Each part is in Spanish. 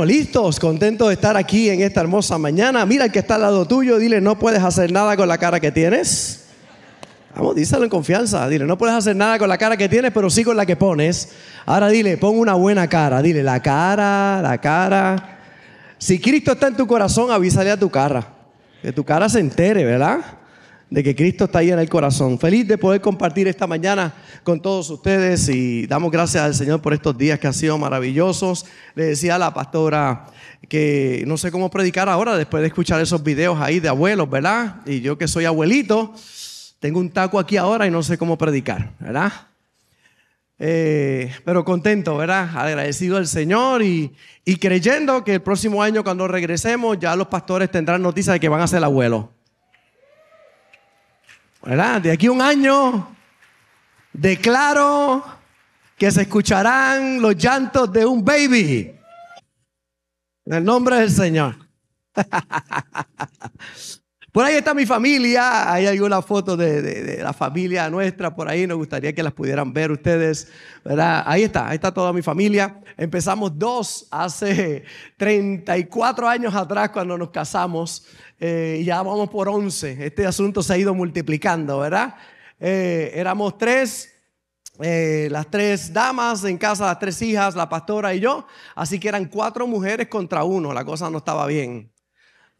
Bueno, listos, contentos de estar aquí en esta hermosa mañana. Mira el que está al lado tuyo, dile, no puedes hacer nada con la cara que tienes. Vamos, díselo en confianza. Dile, no puedes hacer nada con la cara que tienes, pero sí con la que pones. Ahora dile, pon una buena cara. Dile, la cara, la cara. Si Cristo está en tu corazón, avísale a tu cara. Que tu cara se entere, ¿verdad? De que Cristo está ahí en el corazón. Feliz de poder compartir esta mañana con todos ustedes y damos gracias al Señor por estos días que han sido maravillosos. Le decía a la pastora que no sé cómo predicar ahora después de escuchar esos videos ahí de abuelos, ¿verdad? Y yo que soy abuelito, tengo un taco aquí ahora y no sé cómo predicar, ¿verdad? Eh, pero contento, ¿verdad? Agradecido al Señor y, y creyendo que el próximo año cuando regresemos ya los pastores tendrán noticias de que van a ser abuelos. ¿Verdad? De aquí a un año declaro que se escucharán los llantos de un baby. En el nombre del Señor. Por ahí está mi familia, hay alguna foto de, la familia nuestra por ahí, nos gustaría que las pudieran ver ustedes. Ahí está, ahí está toda mi familia. Empezamos dos hace 34 años atrás cuando nos casamos eh, ya vamos por 11. Este asunto se ha ido multiplicando, ¿verdad? Eh, éramos tres, eh, las tres damas en casa, las tres hijas, la pastora y yo, así que eran cuatro mujeres contra uno, la cosa no estaba bien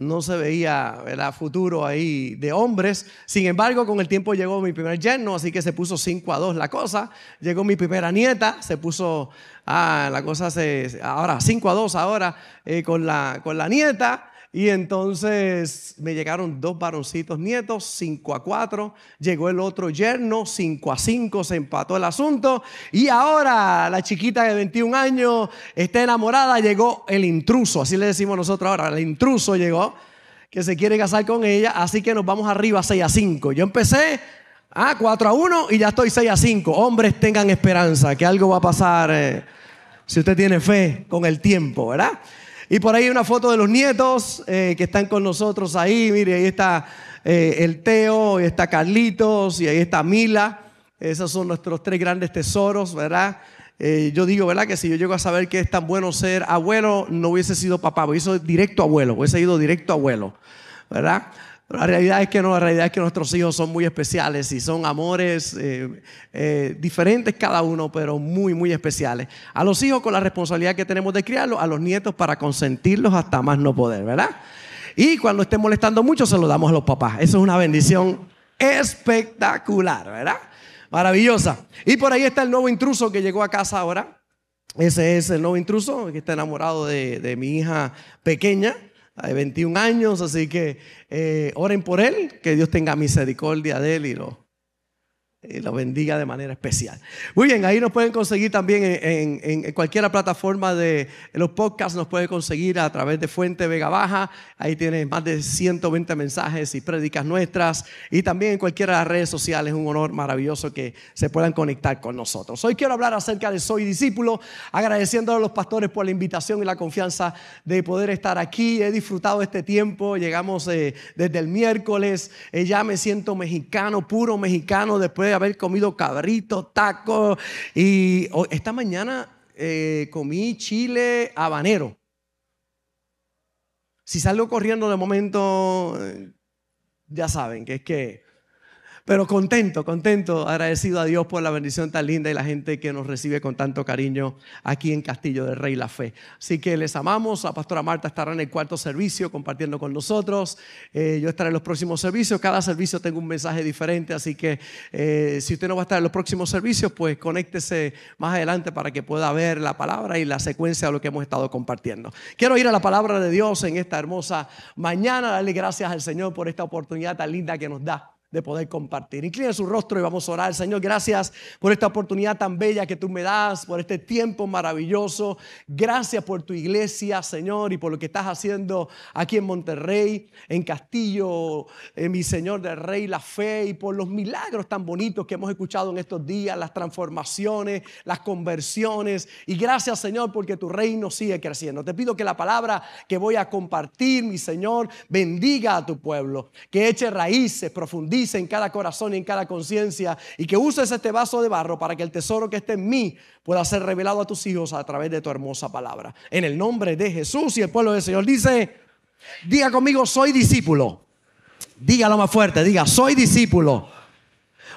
no se veía el futuro ahí de hombres. Sin embargo, con el tiempo llegó mi primer yerno, así que se puso 5 a 2 la cosa. Llegó mi primera nieta, se puso, ah, la cosa se, ahora 5 a 2 ahora eh, con, la, con la nieta. Y entonces me llegaron dos varoncitos nietos, 5 a 4. Llegó el otro yerno, 5 a 5, se empató el asunto. Y ahora la chiquita de 21 años está enamorada, llegó el intruso, así le decimos nosotros ahora, el intruso llegó, que se quiere casar con ella, así que nos vamos arriba 6 a 5. Yo empecé a 4 a 1 y ya estoy 6 a 5. Hombres tengan esperanza, que algo va a pasar eh, si usted tiene fe con el tiempo, ¿verdad? Y por ahí una foto de los nietos eh, que están con nosotros ahí. Mire, ahí está eh, el Teo, ahí está Carlitos y ahí está Mila. Esos son nuestros tres grandes tesoros, ¿verdad? Eh, yo digo, ¿verdad? Que si yo llego a saber que es tan bueno ser abuelo, no hubiese sido papá, hubiese sido directo abuelo, hubiese ido directo abuelo, ¿verdad? La realidad es que no, la realidad es que nuestros hijos son muy especiales y son amores eh, eh, diferentes cada uno, pero muy, muy especiales. A los hijos con la responsabilidad que tenemos de criarlos, a los nietos para consentirlos hasta más no poder, ¿verdad? Y cuando estén molestando mucho, se lo damos a los papás. Eso es una bendición espectacular, ¿verdad? Maravillosa. Y por ahí está el nuevo intruso que llegó a casa ahora. Ese es el nuevo intruso que está enamorado de, de mi hija pequeña de 21 años, así que eh, oren por él, que Dios tenga misericordia de él y lo y lo bendiga de manera especial. Muy bien, ahí nos pueden conseguir también en, cualquier plataforma de los podcasts, nos pueden conseguir a través de Fuente Vega Baja. Ahí tienen más de 120 mensajes y prédicas nuestras. Y también en cualquiera de las redes sociales, un honor maravilloso que se puedan conectar con nosotros. Hoy quiero hablar acerca de Soy Discípulo, agradeciendo a los pastores por la invitación y la confianza de poder estar aquí. He disfrutado este tiempo, llegamos eh, desde el miércoles, eh, ya me siento mexicano, puro mexicano, después haber comido cabrito, taco. Y esta mañana eh, comí chile habanero. Si salgo corriendo de momento, eh, ya saben que es que pero contento, contento, agradecido a Dios por la bendición tan linda y la gente que nos recibe con tanto cariño aquí en Castillo del Rey La Fe. Así que les amamos. La pastora Marta estará en el cuarto servicio compartiendo con nosotros. Eh, yo estaré en los próximos servicios. Cada servicio tengo un mensaje diferente. Así que eh, si usted no va a estar en los próximos servicios, pues conéctese más adelante para que pueda ver la palabra y la secuencia de lo que hemos estado compartiendo. Quiero ir a la palabra de Dios en esta hermosa mañana. Darle gracias al Señor por esta oportunidad tan linda que nos da de poder compartir. Inclina su rostro y vamos a orar. Señor, gracias por esta oportunidad tan bella que tú me das, por este tiempo maravilloso. Gracias por tu iglesia, Señor, y por lo que estás haciendo aquí en Monterrey, en Castillo, en eh, mi Señor del Rey, la fe, y por los milagros tan bonitos que hemos escuchado en estos días, las transformaciones, las conversiones. Y gracias, Señor, porque tu reino sigue creciendo. Te pido que la palabra que voy a compartir, mi Señor, bendiga a tu pueblo, que eche raíces, en cada corazón y en cada conciencia y que uses este vaso de barro para que el tesoro que esté en mí pueda ser revelado a tus hijos a través de tu hermosa palabra. En el nombre de Jesús y el pueblo del Señor dice, diga conmigo, soy discípulo. Dígalo más fuerte, diga, soy discípulo.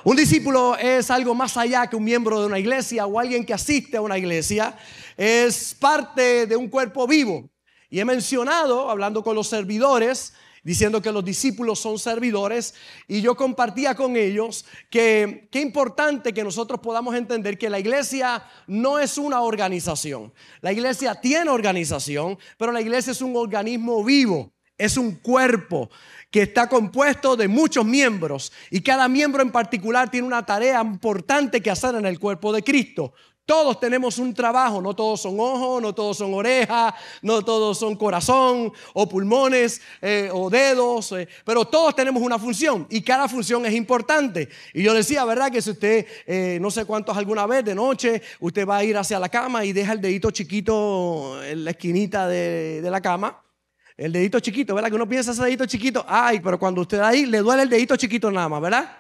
Un discípulo es algo más allá que un miembro de una iglesia o alguien que asiste a una iglesia. Es parte de un cuerpo vivo. Y he mencionado, hablando con los servidores, diciendo que los discípulos son servidores, y yo compartía con ellos que qué importante que nosotros podamos entender que la iglesia no es una organización. La iglesia tiene organización, pero la iglesia es un organismo vivo, es un cuerpo que está compuesto de muchos miembros y cada miembro en particular tiene una tarea importante que hacer en el cuerpo de Cristo. Todos tenemos un trabajo, no todos son ojos, no todos son orejas, no todos son corazón o pulmones eh, o dedos, eh, pero todos tenemos una función y cada función es importante. Y yo decía, ¿verdad? Que si usted, eh, no sé cuántos alguna vez de noche, usted va a ir hacia la cama y deja el dedito chiquito en la esquinita de, de la cama, el dedito chiquito, ¿verdad? Que uno piensa ese dedito chiquito, ay, pero cuando usted ahí le duele el dedito chiquito nada más, ¿verdad?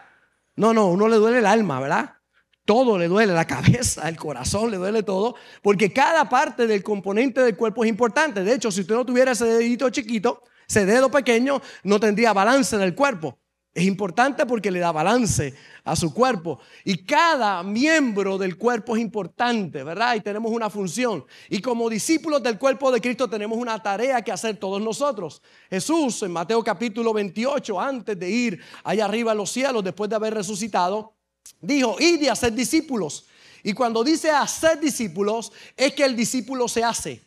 No, no, uno le duele el alma, ¿verdad? Todo le duele, la cabeza, el corazón, le duele todo, porque cada parte del componente del cuerpo es importante. De hecho, si usted no tuviera ese dedito chiquito, ese dedo pequeño, no tendría balance en el cuerpo. Es importante porque le da balance a su cuerpo. Y cada miembro del cuerpo es importante, ¿verdad? Y tenemos una función. Y como discípulos del cuerpo de Cristo tenemos una tarea que hacer todos nosotros. Jesús en Mateo capítulo 28, antes de ir allá arriba a los cielos, después de haber resucitado, dijo, id y hacer discípulos. Y cuando dice hacer discípulos, es que el discípulo se hace.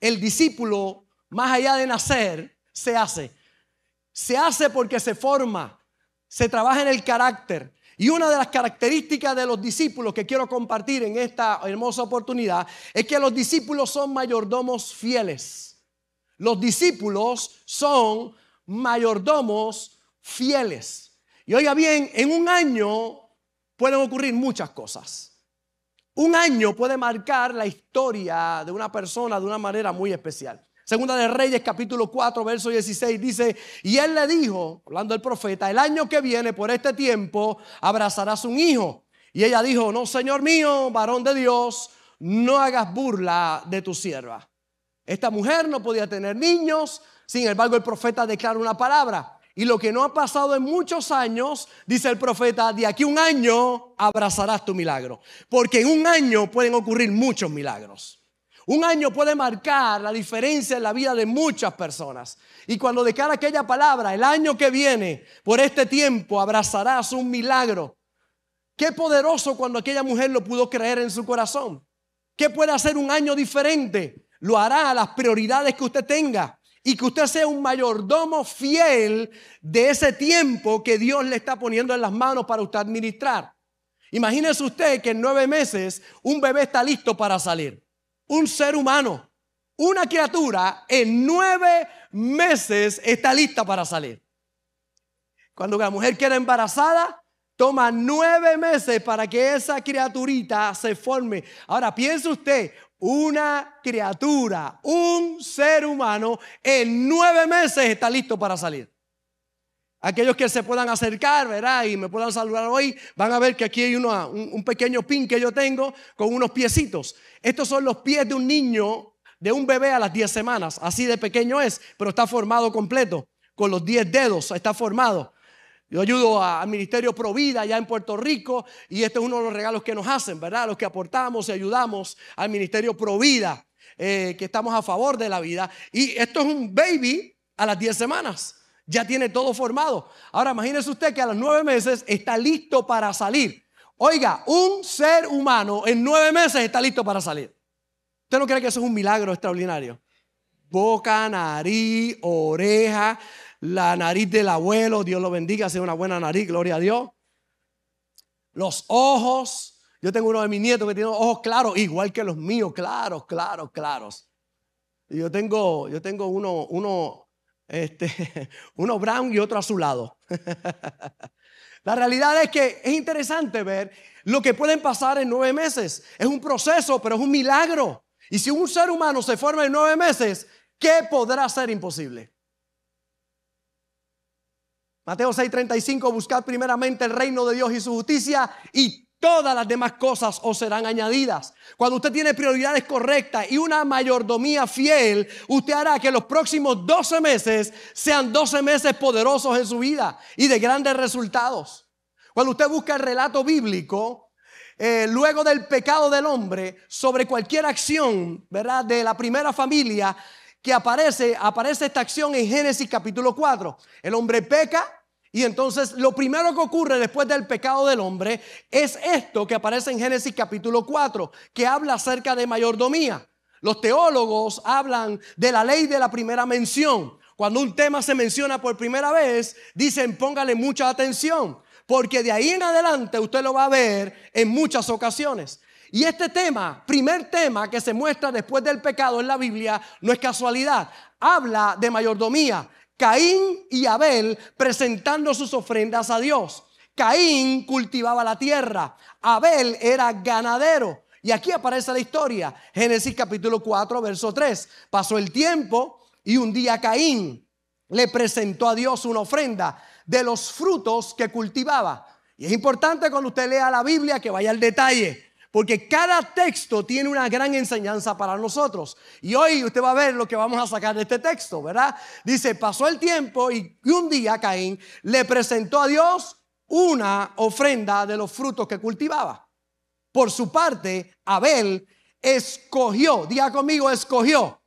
El discípulo, más allá de nacer, se hace. Se hace porque se forma, se trabaja en el carácter. Y una de las características de los discípulos que quiero compartir en esta hermosa oportunidad es que los discípulos son mayordomos fieles. Los discípulos son mayordomos fieles. Y oiga bien, en un año pueden ocurrir muchas cosas. Un año puede marcar la historia de una persona de una manera muy especial. Segunda de Reyes capítulo 4, verso 16 dice, y él le dijo, hablando del profeta, el año que viene por este tiempo abrazarás un hijo. Y ella dijo, no, Señor mío, varón de Dios, no hagas burla de tu sierva. Esta mujer no podía tener niños, sin embargo el profeta declara una palabra. Y lo que no ha pasado en muchos años, dice el profeta, de aquí un año abrazarás tu milagro. Porque en un año pueden ocurrir muchos milagros. Un año puede marcar la diferencia en la vida de muchas personas. Y cuando declara aquella palabra, el año que viene, por este tiempo, abrazarás un milagro. Qué poderoso cuando aquella mujer lo pudo creer en su corazón. ¿Qué puede hacer un año diferente? Lo hará a las prioridades que usted tenga y que usted sea un mayordomo fiel de ese tiempo que Dios le está poniendo en las manos para usted administrar. Imagínese usted que en nueve meses un bebé está listo para salir un ser humano, una criatura, en nueve meses está lista para salir. Cuando la mujer queda embarazada, toma nueve meses para que esa criaturita se forme. Ahora piense usted, una criatura, un ser humano, en nueve meses está listo para salir. Aquellos que se puedan acercar, ¿verdad? Y me puedan saludar hoy, van a ver que aquí hay un, pequeño pin que yo tengo con unos piecitos. Estos son los pies de un niño, de un bebé a las 10 semanas. Así de pequeño es, pero está formado completo. Con los 10 dedos está formado. Yo ayudo al Ministerio Provida allá en Puerto Rico y este es uno de los regalos que nos hacen, ¿verdad? Los que aportamos y ayudamos al Ministerio Provida, eh, que estamos a favor de la vida. Y esto es un baby a las 10 semanas ya tiene todo formado. Ahora imagínese usted que a los nueve meses está listo para salir. Oiga, un ser humano en nueve meses está listo para salir. ¿Usted no cree que eso es un milagro extraordinario? Boca, nariz, oreja, la nariz del abuelo, Dios lo bendiga, sea una buena nariz, gloria a Dios. Los ojos, yo tengo uno de mis nietos que tiene ojos claros, igual que los míos, claros, claros, claros. Y yo tengo, yo tengo uno, uno este, uno brown y otro azulado. La realidad es que es interesante ver lo que pueden pasar en nueve meses. Es un proceso, pero es un milagro. Y si un ser humano se forma en nueve meses, ¿qué podrá ser imposible? Mateo 6:35, buscad primeramente el reino de Dios y su justicia y todas las demás cosas os serán añadidas. Cuando usted tiene prioridades correctas y una mayordomía fiel, usted hará que los próximos 12 meses sean 12 meses poderosos en su vida y de grandes resultados. Cuando usted busca el relato bíblico, eh, luego del pecado del hombre, sobre cualquier acción, ¿verdad? De la primera familia, que aparece, aparece esta acción en Génesis capítulo 4. El hombre peca y entonces lo primero que ocurre después del pecado del hombre es esto que aparece en Génesis capítulo 4, que habla acerca de mayordomía. Los teólogos hablan de la ley de la primera mención. Cuando un tema se menciona por primera vez, dicen póngale mucha atención, porque de ahí en adelante usted lo va a ver en muchas ocasiones. Y este tema, primer tema que se muestra después del pecado en la Biblia, no es casualidad. Habla de mayordomía. Caín y Abel presentando sus ofrendas a Dios. Caín cultivaba la tierra. Abel era ganadero. Y aquí aparece la historia. Génesis capítulo 4, verso 3. Pasó el tiempo y un día Caín le presentó a Dios una ofrenda de los frutos que cultivaba. Y es importante cuando usted lea la Biblia que vaya al detalle. Porque cada texto tiene una gran enseñanza para nosotros. Y hoy usted va a ver lo que vamos a sacar de este texto, ¿verdad? Dice, pasó el tiempo y un día Caín le presentó a Dios una ofrenda de los frutos que cultivaba. Por su parte, Abel escogió, diga conmigo, escogió.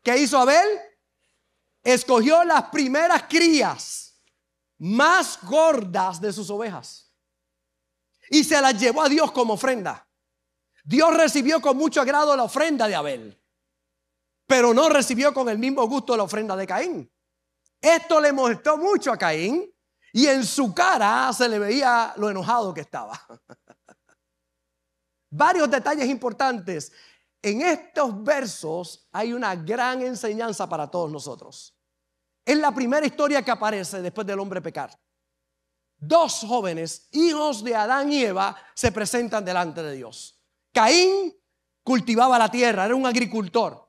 ¿Qué hizo Abel? Escogió las primeras crías más gordas de sus ovejas y se las llevó a Dios como ofrenda. Dios recibió con mucho agrado la ofrenda de Abel, pero no recibió con el mismo gusto la ofrenda de Caín. Esto le molestó mucho a Caín y en su cara se le veía lo enojado que estaba. Varios detalles importantes. En estos versos hay una gran enseñanza para todos nosotros. Es la primera historia que aparece después del hombre pecar. Dos jóvenes, hijos de Adán y Eva, se presentan delante de Dios. Caín cultivaba la tierra, era un agricultor.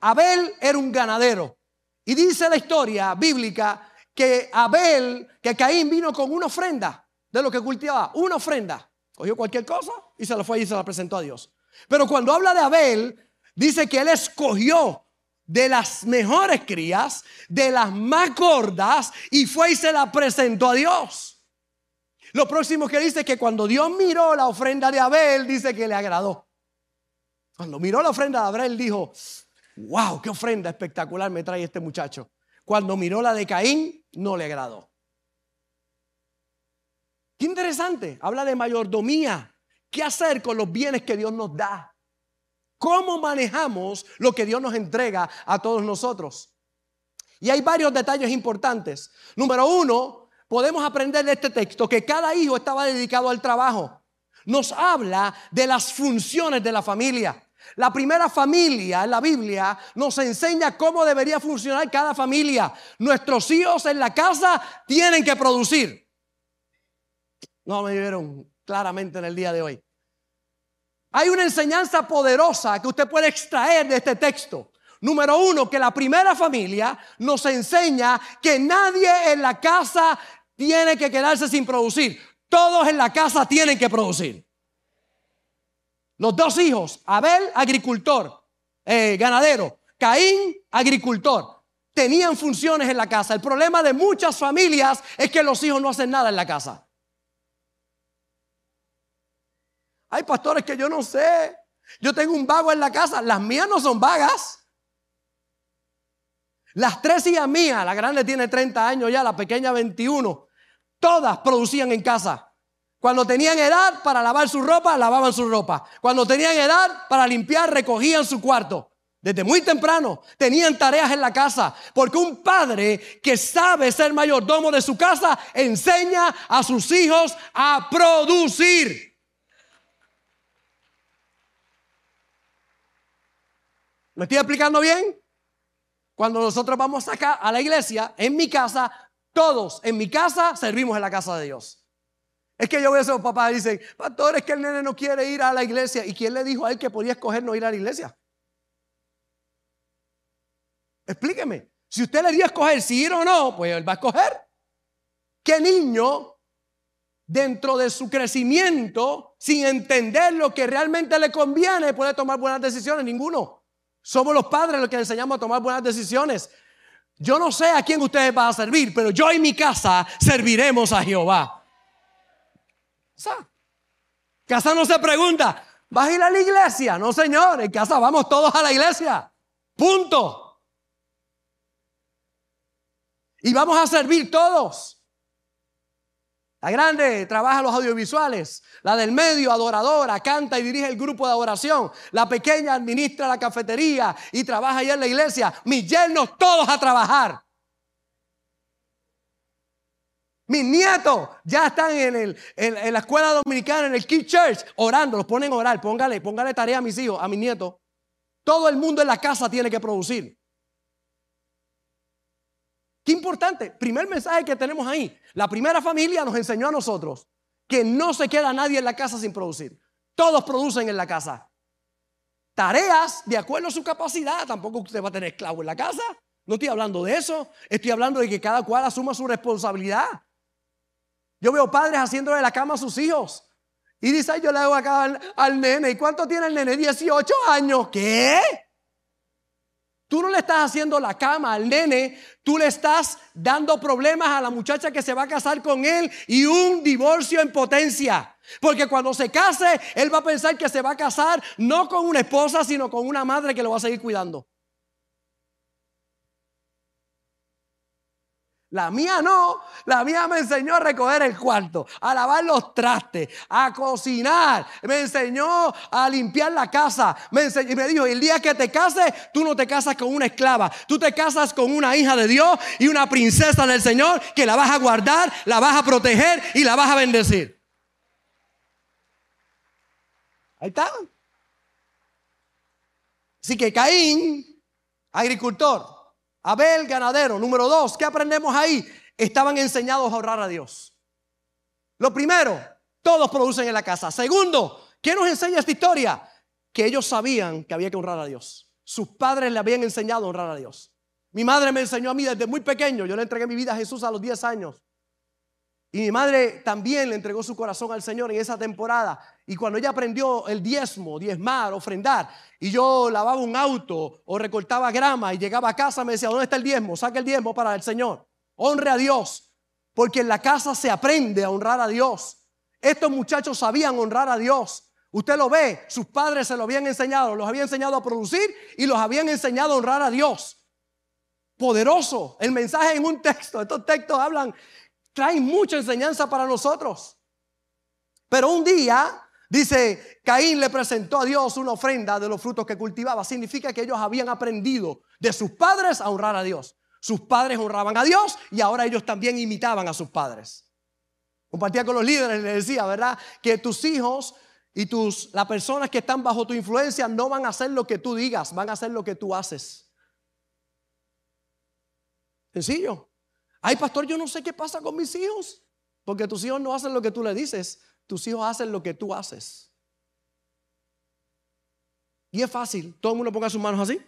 Abel era un ganadero. Y dice la historia bíblica que Abel, que Caín vino con una ofrenda de lo que cultivaba, una ofrenda. Cogió cualquier cosa y se la fue y se la presentó a Dios. Pero cuando habla de Abel, dice que él escogió de las mejores crías, de las más gordas, y fue y se la presentó a Dios. Lo próximo que dice es que cuando Dios miró la ofrenda de Abel, dice que le agradó. Cuando miró la ofrenda de Abel, dijo, wow, qué ofrenda espectacular me trae este muchacho. Cuando miró la de Caín, no le agradó. Qué interesante, habla de mayordomía. ¿Qué hacer con los bienes que Dios nos da? ¿Cómo manejamos lo que Dios nos entrega a todos nosotros? Y hay varios detalles importantes. Número uno, podemos aprender de este texto que cada hijo estaba dedicado al trabajo. Nos habla de las funciones de la familia. La primera familia en la Biblia nos enseña cómo debería funcionar cada familia. Nuestros hijos en la casa tienen que producir. No me vieron claramente en el día de hoy. Hay una enseñanza poderosa que usted puede extraer de este texto. Número uno, que la primera familia nos enseña que nadie en la casa tiene que quedarse sin producir. Todos en la casa tienen que producir. Los dos hijos, Abel, agricultor, eh, ganadero, Caín, agricultor, tenían funciones en la casa. El problema de muchas familias es que los hijos no hacen nada en la casa. Hay pastores que yo no sé. Yo tengo un vago en la casa. Las mías no son vagas. Las tres hijas mías, la grande tiene 30 años ya, la pequeña 21. Todas producían en casa. Cuando tenían edad para lavar su ropa, lavaban su ropa. Cuando tenían edad para limpiar, recogían su cuarto. Desde muy temprano tenían tareas en la casa, porque un padre que sabe ser mayordomo de su casa enseña a sus hijos a producir. ¿Me estoy explicando bien? Cuando nosotros vamos acá a la iglesia, en mi casa, todos en mi casa servimos en la casa de Dios. Es que yo veo a esos papás y dicen, pastor, es que el nene no quiere ir a la iglesia. ¿Y quién le dijo a él que podía escoger no ir a la iglesia? Explíqueme. Si usted le dio a escoger si ir o no, pues él va a escoger. ¿Qué niño dentro de su crecimiento, sin entender lo que realmente le conviene, puede tomar buenas decisiones? Ninguno. Somos los padres los que enseñamos a tomar buenas decisiones. Yo no sé a quién ustedes van a servir, pero yo en mi casa serviremos a Jehová. Casa no se pregunta, ¿vas a ir a la iglesia? No, señor, en casa vamos todos a la iglesia. Punto. Y vamos a servir todos. La grande trabaja los audiovisuales. La del medio, adoradora, canta y dirige el grupo de adoración. La pequeña administra la cafetería y trabaja allá en la iglesia. Mis yernos todos a trabajar. Mis nietos ya están en, el, en, la escuela dominicana, en el Kid Church, orando. Los ponen a orar. Póngale, póngale tarea a mis hijos, a mis nietos. Todo el mundo en la casa tiene que producir. Qué importante. Primer mensaje que tenemos ahí. La primera familia nos enseñó a nosotros que no se queda nadie en la casa sin producir. Todos producen en la casa. Tareas de acuerdo a su capacidad. Tampoco usted va a tener esclavo en la casa. No estoy hablando de eso. Estoy hablando de que cada cual asuma su responsabilidad. Yo veo padres haciéndole la cama a sus hijos. Y dice, yo le hago acá al, al nene. ¿Y cuánto tiene el nene? 18 años. ¿Qué? Tú no le estás haciendo la cama al nene, tú le estás dando problemas a la muchacha que se va a casar con él y un divorcio en potencia. Porque cuando se case, él va a pensar que se va a casar no con una esposa, sino con una madre que lo va a seguir cuidando. La mía no, la mía me enseñó a recoger el cuarto, a lavar los trastes, a cocinar, me enseñó a limpiar la casa, me y me dijo, el día que te cases, tú no te casas con una esclava, tú te casas con una hija de Dios y una princesa del Señor que la vas a guardar, la vas a proteger y la vas a bendecir. Ahí está. Así que Caín, agricultor, Abel, ganadero. Número dos, ¿qué aprendemos ahí? Estaban enseñados a honrar a Dios. Lo primero, todos producen en la casa. Segundo, ¿qué nos enseña esta historia? Que ellos sabían que había que honrar a Dios. Sus padres le habían enseñado a honrar a Dios. Mi madre me enseñó a mí desde muy pequeño. Yo le entregué mi vida a Jesús a los 10 años. Y mi madre también le entregó su corazón al Señor en esa temporada. Y cuando ella aprendió el diezmo, diezmar, ofrendar, y yo lavaba un auto o recortaba grama y llegaba a casa, me decía, ¿dónde está el diezmo? Saca el diezmo para el Señor. Honre a Dios, porque en la casa se aprende a honrar a Dios. Estos muchachos sabían honrar a Dios. Usted lo ve, sus padres se lo habían enseñado, los habían enseñado a producir y los habían enseñado a honrar a Dios. Poderoso el mensaje en un texto. Estos textos hablan traen mucha enseñanza para nosotros. Pero un día, dice, Caín le presentó a Dios una ofrenda de los frutos que cultivaba. Significa que ellos habían aprendido de sus padres a honrar a Dios. Sus padres honraban a Dios y ahora ellos también imitaban a sus padres. Compartía con los líderes, les decía, ¿verdad? Que tus hijos y tus, las personas que están bajo tu influencia no van a hacer lo que tú digas, van a hacer lo que tú haces. Sencillo. Ay, pastor, yo no sé qué pasa con mis hijos. Porque tus hijos no hacen lo que tú le dices, tus hijos hacen lo que tú haces. Y es fácil, todo el mundo ponga sus manos así.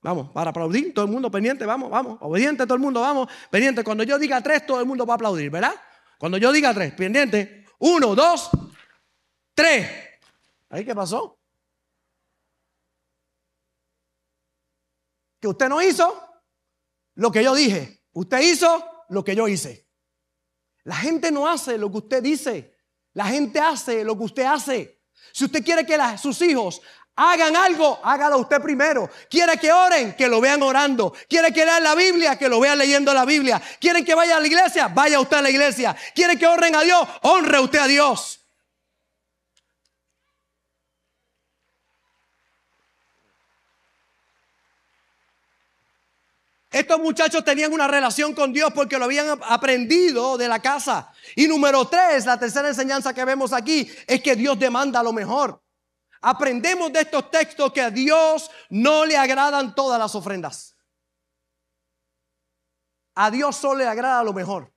Vamos, para aplaudir, todo el mundo pendiente, vamos, vamos, obediente todo el mundo, vamos, pendiente. Cuando yo diga tres, todo el mundo va a aplaudir, ¿verdad? Cuando yo diga tres, pendiente, uno, dos, tres. ¿Ahí qué pasó? Que usted no hizo lo que yo dije. Usted hizo lo que yo hice. La gente no hace lo que usted dice. La gente hace lo que usted hace. Si usted quiere que sus hijos hagan algo, hágalo usted primero. Quiere que oren, que lo vean orando. Quiere que lean la Biblia, que lo vean leyendo la Biblia. Quieren que vaya a la iglesia, vaya usted a la iglesia. Quiere que honren a Dios, honre usted a Dios. Estos muchachos tenían una relación con Dios porque lo habían aprendido de la casa. Y número tres, la tercera enseñanza que vemos aquí es que Dios demanda lo mejor. Aprendemos de estos textos que a Dios no le agradan todas las ofrendas. A Dios solo le agrada lo mejor.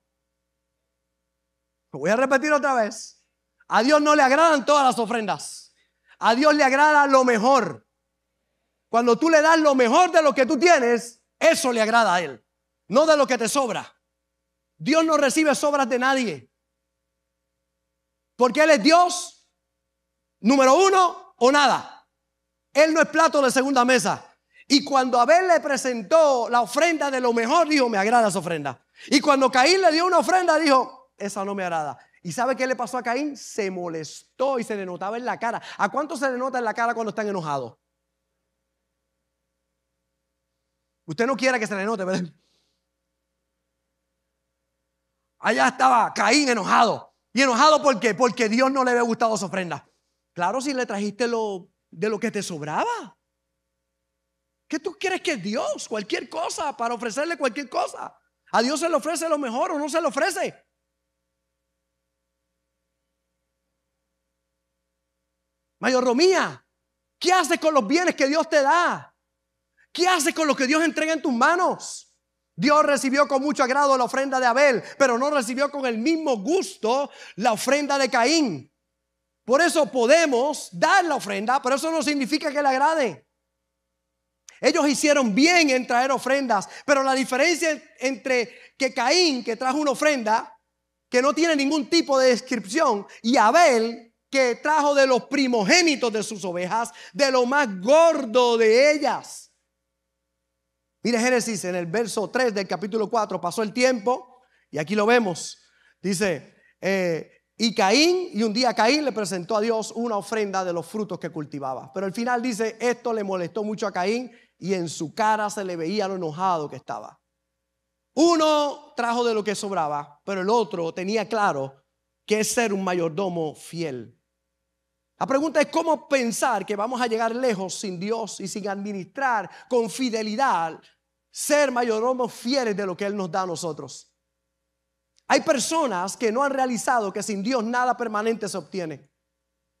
Lo voy a repetir otra vez. A Dios no le agradan todas las ofrendas. A Dios le agrada lo mejor. Cuando tú le das lo mejor de lo que tú tienes, eso le agrada a Él, no de lo que te sobra. Dios no recibe sobras de nadie. Porque Él es Dios, número uno o nada. Él no es plato de segunda mesa. Y cuando Abel le presentó la ofrenda de lo mejor, dijo, me agrada esa ofrenda. Y cuando Caín le dio una ofrenda, dijo, esa no me agrada. ¿Y sabe qué le pasó a Caín? Se molestó y se le notaba en la cara. ¿A cuánto se le nota en la cara cuando están enojados? Usted no quiere que se le note, ¿verdad? Allá estaba Caín enojado. ¿Y enojado por qué? Porque Dios no le había gustado su ofrenda. Claro, si le trajiste lo, de lo que te sobraba. ¿Qué tú quieres que Dios? Cualquier cosa, para ofrecerle cualquier cosa. A Dios se le ofrece lo mejor o no se le ofrece. Mayordomía, ¿qué haces con los bienes que Dios te da? ¿Qué haces con lo que Dios entrega en tus manos? Dios recibió con mucho agrado la ofrenda de Abel, pero no recibió con el mismo gusto la ofrenda de Caín. Por eso podemos dar la ofrenda, pero eso no significa que le agrade. Ellos hicieron bien en traer ofrendas, pero la diferencia entre que Caín, que trajo una ofrenda, que no tiene ningún tipo de descripción, y Abel, que trajo de los primogénitos de sus ovejas, de lo más gordo de ellas. Mire Génesis en el verso 3 del capítulo 4, pasó el tiempo, y aquí lo vemos, dice, eh, y Caín, y un día Caín le presentó a Dios una ofrenda de los frutos que cultivaba. Pero al final dice, esto le molestó mucho a Caín y en su cara se le veía lo enojado que estaba. Uno trajo de lo que sobraba, pero el otro tenía claro que es ser un mayordomo fiel. La pregunta es cómo pensar que vamos a llegar lejos sin Dios y sin administrar con fidelidad, ser mayordomos fieles de lo que Él nos da a nosotros. Hay personas que no han realizado que sin Dios nada permanente se obtiene.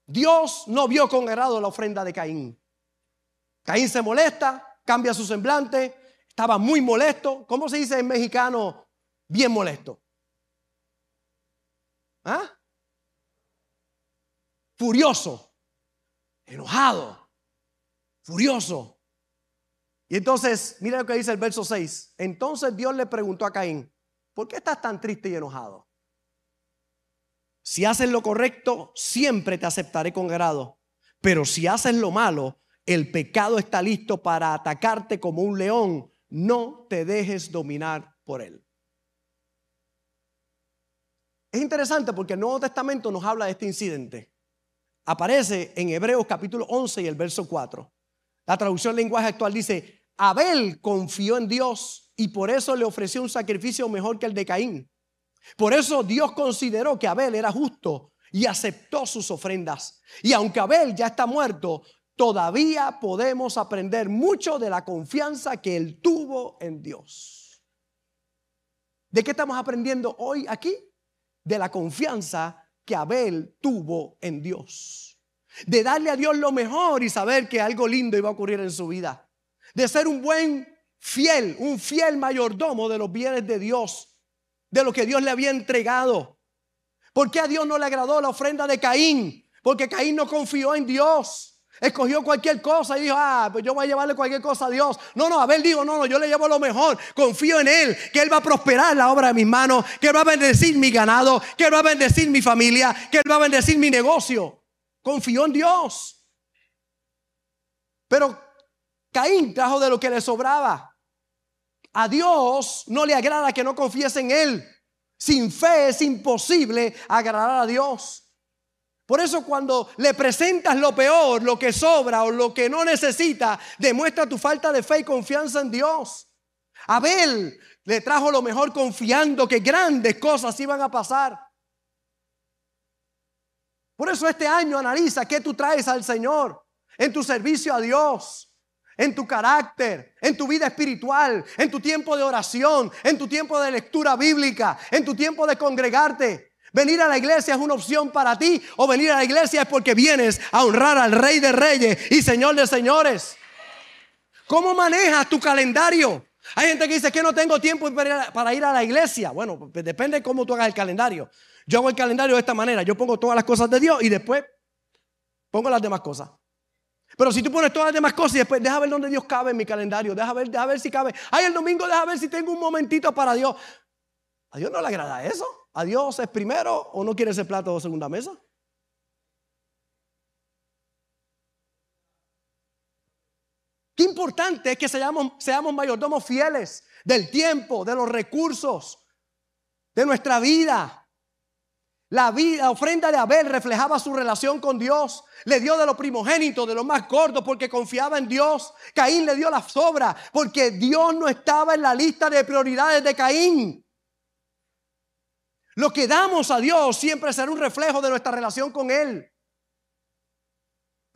Dios no vio con agrado la ofrenda de Caín. Caín se molesta, cambia su semblante, estaba muy molesto. ¿Cómo se dice en mexicano? Bien molesto. ¿Ah? Furioso, enojado, furioso. Y entonces, mira lo que dice el verso 6. Entonces Dios le preguntó a Caín, ¿por qué estás tan triste y enojado? Si haces lo correcto, siempre te aceptaré con grado. Pero si haces lo malo, el pecado está listo para atacarte como un león. No te dejes dominar por él. Es interesante porque el Nuevo Testamento nos habla de este incidente. Aparece en Hebreos capítulo 11 y el verso 4. La traducción lenguaje actual dice, Abel confió en Dios y por eso le ofreció un sacrificio mejor que el de Caín. Por eso Dios consideró que Abel era justo y aceptó sus ofrendas. Y aunque Abel ya está muerto, todavía podemos aprender mucho de la confianza que él tuvo en Dios. ¿De qué estamos aprendiendo hoy aquí? De la confianza que Abel tuvo en Dios. De darle a Dios lo mejor y saber que algo lindo iba a ocurrir en su vida. De ser un buen fiel, un fiel mayordomo de los bienes de Dios, de lo que Dios le había entregado. ¿Por qué a Dios no le agradó la ofrenda de Caín? Porque Caín no confió en Dios. Escogió cualquier cosa y dijo, ah, pues yo voy a llevarle cualquier cosa a Dios. No, no, Abel dijo, no, no, yo le llevo lo mejor. Confío en Él, que Él va a prosperar la obra de mis manos, que Él va a bendecir mi ganado, que Él va a bendecir mi familia, que Él va a bendecir mi negocio. Confió en Dios. Pero Caín trajo de lo que le sobraba. A Dios no le agrada que no confíes en Él. Sin fe es imposible agradar a Dios. Por eso cuando le presentas lo peor, lo que sobra o lo que no necesita, demuestra tu falta de fe y confianza en Dios. Abel le trajo lo mejor confiando que grandes cosas iban a pasar. Por eso este año analiza qué tú traes al Señor en tu servicio a Dios, en tu carácter, en tu vida espiritual, en tu tiempo de oración, en tu tiempo de lectura bíblica, en tu tiempo de congregarte. Venir a la iglesia es una opción para ti o venir a la iglesia es porque vienes a honrar al Rey de Reyes y Señor de Señores. ¿Cómo manejas tu calendario? Hay gente que dice que no tengo tiempo para ir a la iglesia. Bueno, pues depende de cómo tú hagas el calendario. Yo hago el calendario de esta manera. Yo pongo todas las cosas de Dios y después pongo las demás cosas. Pero si tú pones todas las demás cosas y después deja ver dónde Dios cabe en mi calendario, deja ver, deja ver si cabe. Ay, el domingo deja ver si tengo un momentito para Dios. A Dios no le agrada eso. ¿A Dios es primero o no quiere ese plato de segunda mesa? Qué importante es que seamos, seamos mayordomos fieles del tiempo, de los recursos, de nuestra vida. La vida, ofrenda de Abel reflejaba su relación con Dios. Le dio de lo primogénito, de lo más gordo, porque confiaba en Dios. Caín le dio la sobra, porque Dios no estaba en la lista de prioridades de Caín. Lo que damos a Dios siempre será un reflejo de nuestra relación con Él.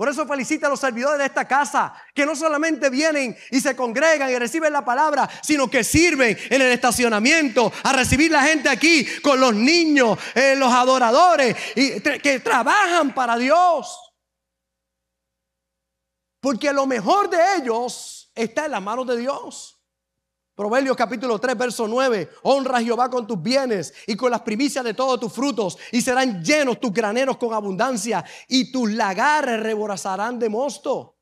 Por eso felicita a los servidores de esta casa, que no solamente vienen y se congregan y reciben la palabra, sino que sirven en el estacionamiento, a recibir la gente aquí con los niños, eh, los adoradores, y que trabajan para Dios. Porque lo mejor de ellos está en las manos de Dios. Proverbios capítulo 3, verso 9. Honra a Jehová con tus bienes y con las primicias de todos tus frutos, y serán llenos tus graneros con abundancia, y tus lagares reborazarán de mosto.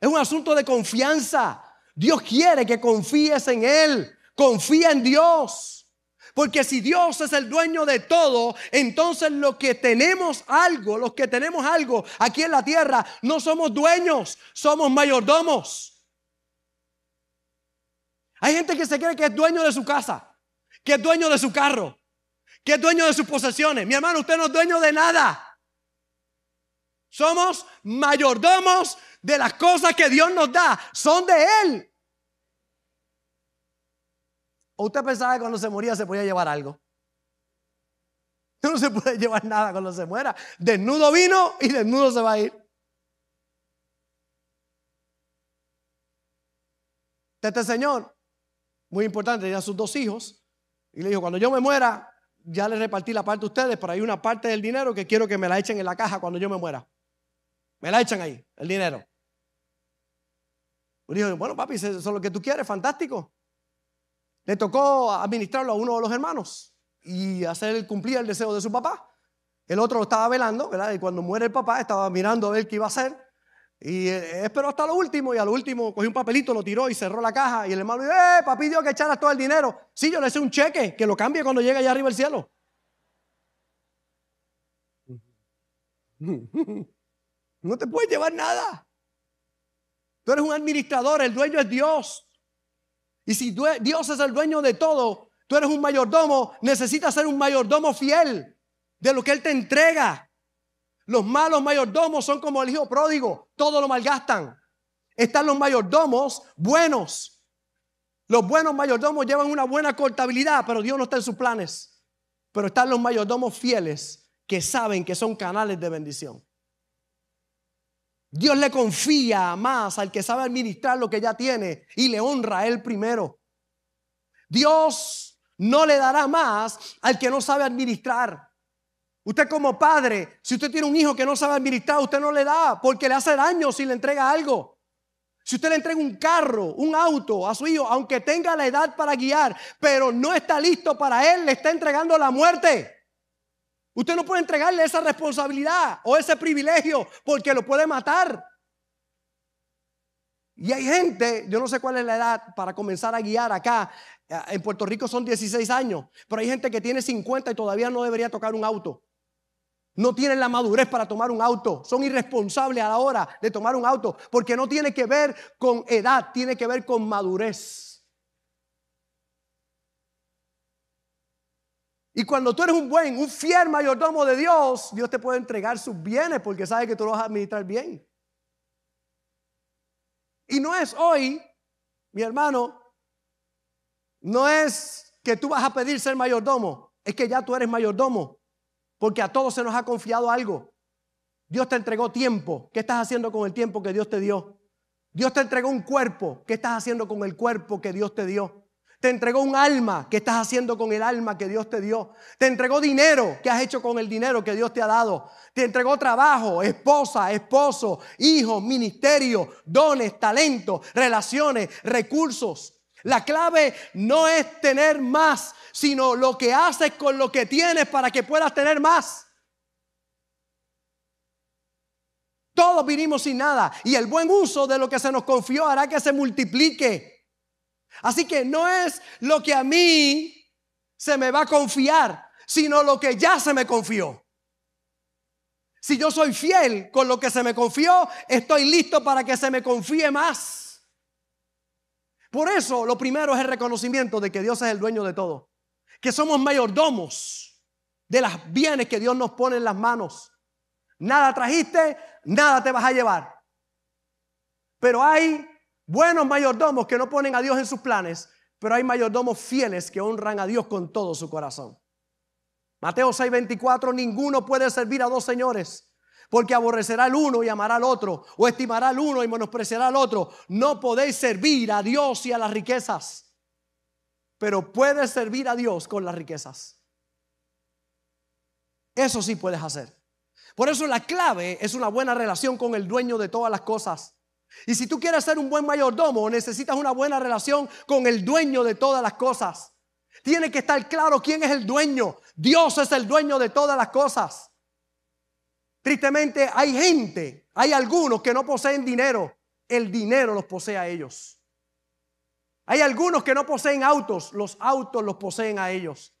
Es un asunto de confianza. Dios quiere que confíes en Él. Confía en Dios. Porque si Dios es el dueño de todo, entonces lo que tenemos algo, los que tenemos algo aquí en la tierra, no somos dueños, somos mayordomos. Hay gente que se cree que es dueño de su casa, que es dueño de su carro, que es dueño de sus posesiones. Mi hermano, usted no es dueño de nada. Somos mayordomos de las cosas que Dios nos da. Son de Él. ¿O usted pensaba que cuando se moría se podía llevar algo? No se puede llevar nada cuando se muera. Desnudo vino y desnudo se va a ir. Este Señor muy importante, tenía sus dos hijos, y le dijo, cuando yo me muera, ya le repartí la parte a ustedes, pero hay una parte del dinero que quiero que me la echen en la caja cuando yo me muera. Me la echan ahí, el dinero. Y dijo, bueno, papi, eso es lo que tú quieres, fantástico. Le tocó administrarlo a uno de los hermanos y hacer cumplir el deseo de su papá. El otro lo estaba velando, ¿verdad? Y cuando muere el papá, estaba mirando a ver qué iba a hacer. Y eh, esperó hasta lo último y a lo último cogió un papelito, lo tiró y cerró la caja. Y el hermano dijo, eh, papi dio que echaras todo el dinero. Sí, yo le hice un cheque que lo cambie cuando llegue allá arriba al cielo. No te puedes llevar nada. Tú eres un administrador, el dueño es Dios. Y si Dios es el dueño de todo, tú eres un mayordomo, necesitas ser un mayordomo fiel de lo que Él te entrega. Los malos mayordomos son como el hijo pródigo, todo lo malgastan. Están los mayordomos buenos. Los buenos mayordomos llevan una buena contabilidad, pero Dios no está en sus planes. Pero están los mayordomos fieles que saben que son canales de bendición. Dios le confía más al que sabe administrar lo que ya tiene y le honra a él primero. Dios no le dará más al que no sabe administrar. Usted como padre, si usted tiene un hijo que no sabe administrar, usted no le da porque le hace daño si le entrega algo. Si usted le entrega un carro, un auto a su hijo, aunque tenga la edad para guiar, pero no está listo para él, le está entregando la muerte. Usted no puede entregarle esa responsabilidad o ese privilegio porque lo puede matar. Y hay gente, yo no sé cuál es la edad para comenzar a guiar acá. En Puerto Rico son 16 años, pero hay gente que tiene 50 y todavía no debería tocar un auto no tienen la madurez para tomar un auto, son irresponsables a la hora de tomar un auto, porque no tiene que ver con edad, tiene que ver con madurez. Y cuando tú eres un buen, un fiel mayordomo de Dios, Dios te puede entregar sus bienes porque sabe que tú lo vas a administrar bien. Y no es hoy, mi hermano, no es que tú vas a pedir ser mayordomo, es que ya tú eres mayordomo. Porque a todos se nos ha confiado algo. Dios te entregó tiempo. ¿Qué estás haciendo con el tiempo que Dios te dio? Dios te entregó un cuerpo. ¿Qué estás haciendo con el cuerpo que Dios te dio? Te entregó un alma. ¿Qué estás haciendo con el alma que Dios te dio? Te entregó dinero. ¿Qué has hecho con el dinero que Dios te ha dado? Te entregó trabajo, esposa, esposo, hijos, ministerio, dones, talentos, relaciones, recursos. La clave no es tener más, sino lo que haces con lo que tienes para que puedas tener más. Todos vinimos sin nada y el buen uso de lo que se nos confió hará que se multiplique. Así que no es lo que a mí se me va a confiar, sino lo que ya se me confió. Si yo soy fiel con lo que se me confió, estoy listo para que se me confíe más. Por eso lo primero es el reconocimiento de que Dios es el dueño de todo, que somos mayordomos de las bienes que Dios nos pone en las manos. Nada trajiste, nada te vas a llevar. Pero hay buenos mayordomos que no ponen a Dios en sus planes, pero hay mayordomos fieles que honran a Dios con todo su corazón. Mateo 6:24, ninguno puede servir a dos señores, porque aborrecerá al uno y amará al otro, o estimará al uno y menospreciará al otro. No podéis servir a Dios y a las riquezas, pero puedes servir a Dios con las riquezas. Eso sí puedes hacer. Por eso la clave es una buena relación con el dueño de todas las cosas. Y si tú quieres ser un buen mayordomo, necesitas una buena relación con el dueño de todas las cosas. Tiene que estar claro quién es el dueño. Dios es el dueño de todas las cosas. Tristemente hay gente, hay algunos que no poseen dinero. El dinero los posee a ellos. Hay algunos que no poseen autos, los autos los poseen a ellos.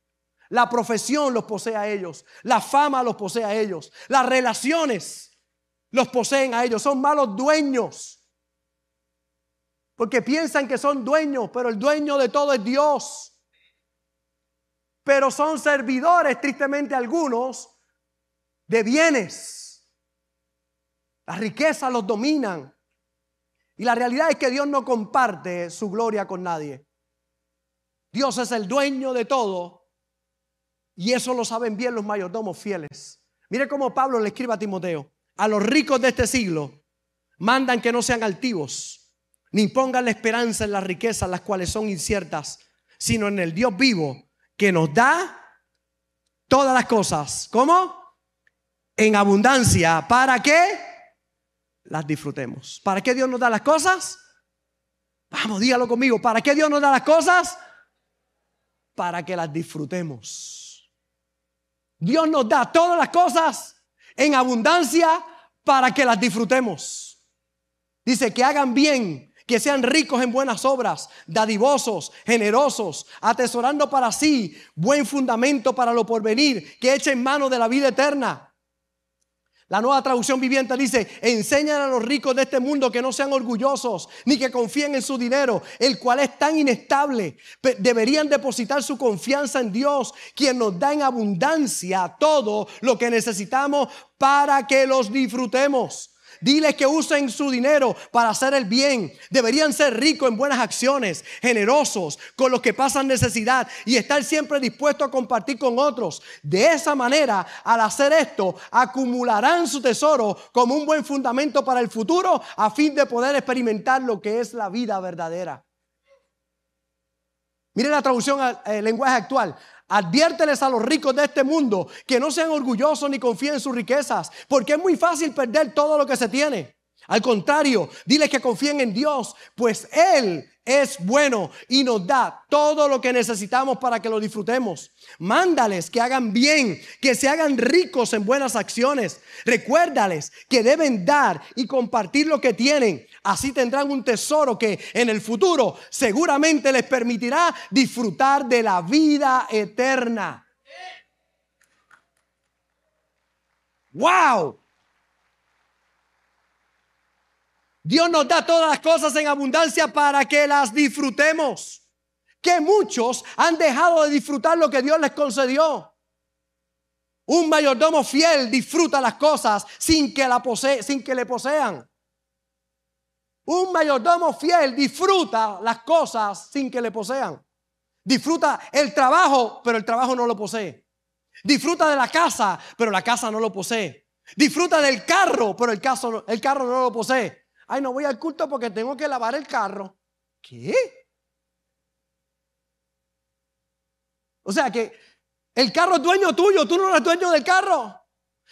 La profesión los posee a ellos. La fama los posee a ellos. Las relaciones los poseen a ellos. Son malos dueños. Porque piensan que son dueños, pero el dueño de todo es Dios pero son servidores, tristemente algunos, de bienes. Las riquezas los dominan. Y la realidad es que Dios no comparte su gloria con nadie. Dios es el dueño de todo. Y eso lo saben bien los mayordomos fieles. Mire cómo Pablo le escribe a Timoteo. A los ricos de este siglo mandan que no sean altivos, ni pongan la esperanza en las riquezas, las cuales son inciertas, sino en el Dios vivo que nos da todas las cosas. ¿Cómo? En abundancia. ¿Para qué? Las disfrutemos. ¿Para qué Dios nos da las cosas? Vamos, dígalo conmigo. ¿Para qué Dios nos da las cosas? Para que las disfrutemos. Dios nos da todas las cosas en abundancia para que las disfrutemos. Dice que hagan bien que sean ricos en buenas obras, dadivosos, generosos, atesorando para sí buen fundamento para lo porvenir, que echen mano de la vida eterna. La nueva traducción viviente dice, enseñan a los ricos de este mundo que no sean orgullosos ni que confíen en su dinero, el cual es tan inestable. Deberían depositar su confianza en Dios, quien nos da en abundancia todo lo que necesitamos para que los disfrutemos. Diles que usen su dinero para hacer el bien. Deberían ser ricos en buenas acciones, generosos con los que pasan necesidad y estar siempre dispuestos a compartir con otros. De esa manera, al hacer esto, acumularán su tesoro como un buen fundamento para el futuro a fin de poder experimentar lo que es la vida verdadera. Mire la traducción al eh, lenguaje actual. Adviérteles a los ricos de este mundo que no sean orgullosos ni confíen en sus riquezas, porque es muy fácil perder todo lo que se tiene. Al contrario, diles que confíen en Dios, pues Él es bueno y nos da todo lo que necesitamos para que lo disfrutemos. Mándales que hagan bien, que se hagan ricos en buenas acciones. Recuérdales que deben dar y compartir lo que tienen. Así tendrán un tesoro que en el futuro seguramente les permitirá disfrutar de la vida eterna. ¡Wow! Dios nos da todas las cosas en abundancia para que las disfrutemos. Que muchos han dejado de disfrutar lo que Dios les concedió. Un mayordomo fiel disfruta las cosas sin que, la sin que le posean. Un mayordomo fiel disfruta las cosas sin que le posean. Disfruta el trabajo, pero el trabajo no lo posee. Disfruta de la casa, pero la casa no lo posee. Disfruta del carro, pero el, el carro no lo posee. Ay, no voy al culto porque tengo que lavar el carro. ¿Qué? O sea que el carro es dueño tuyo, tú no eres dueño del carro.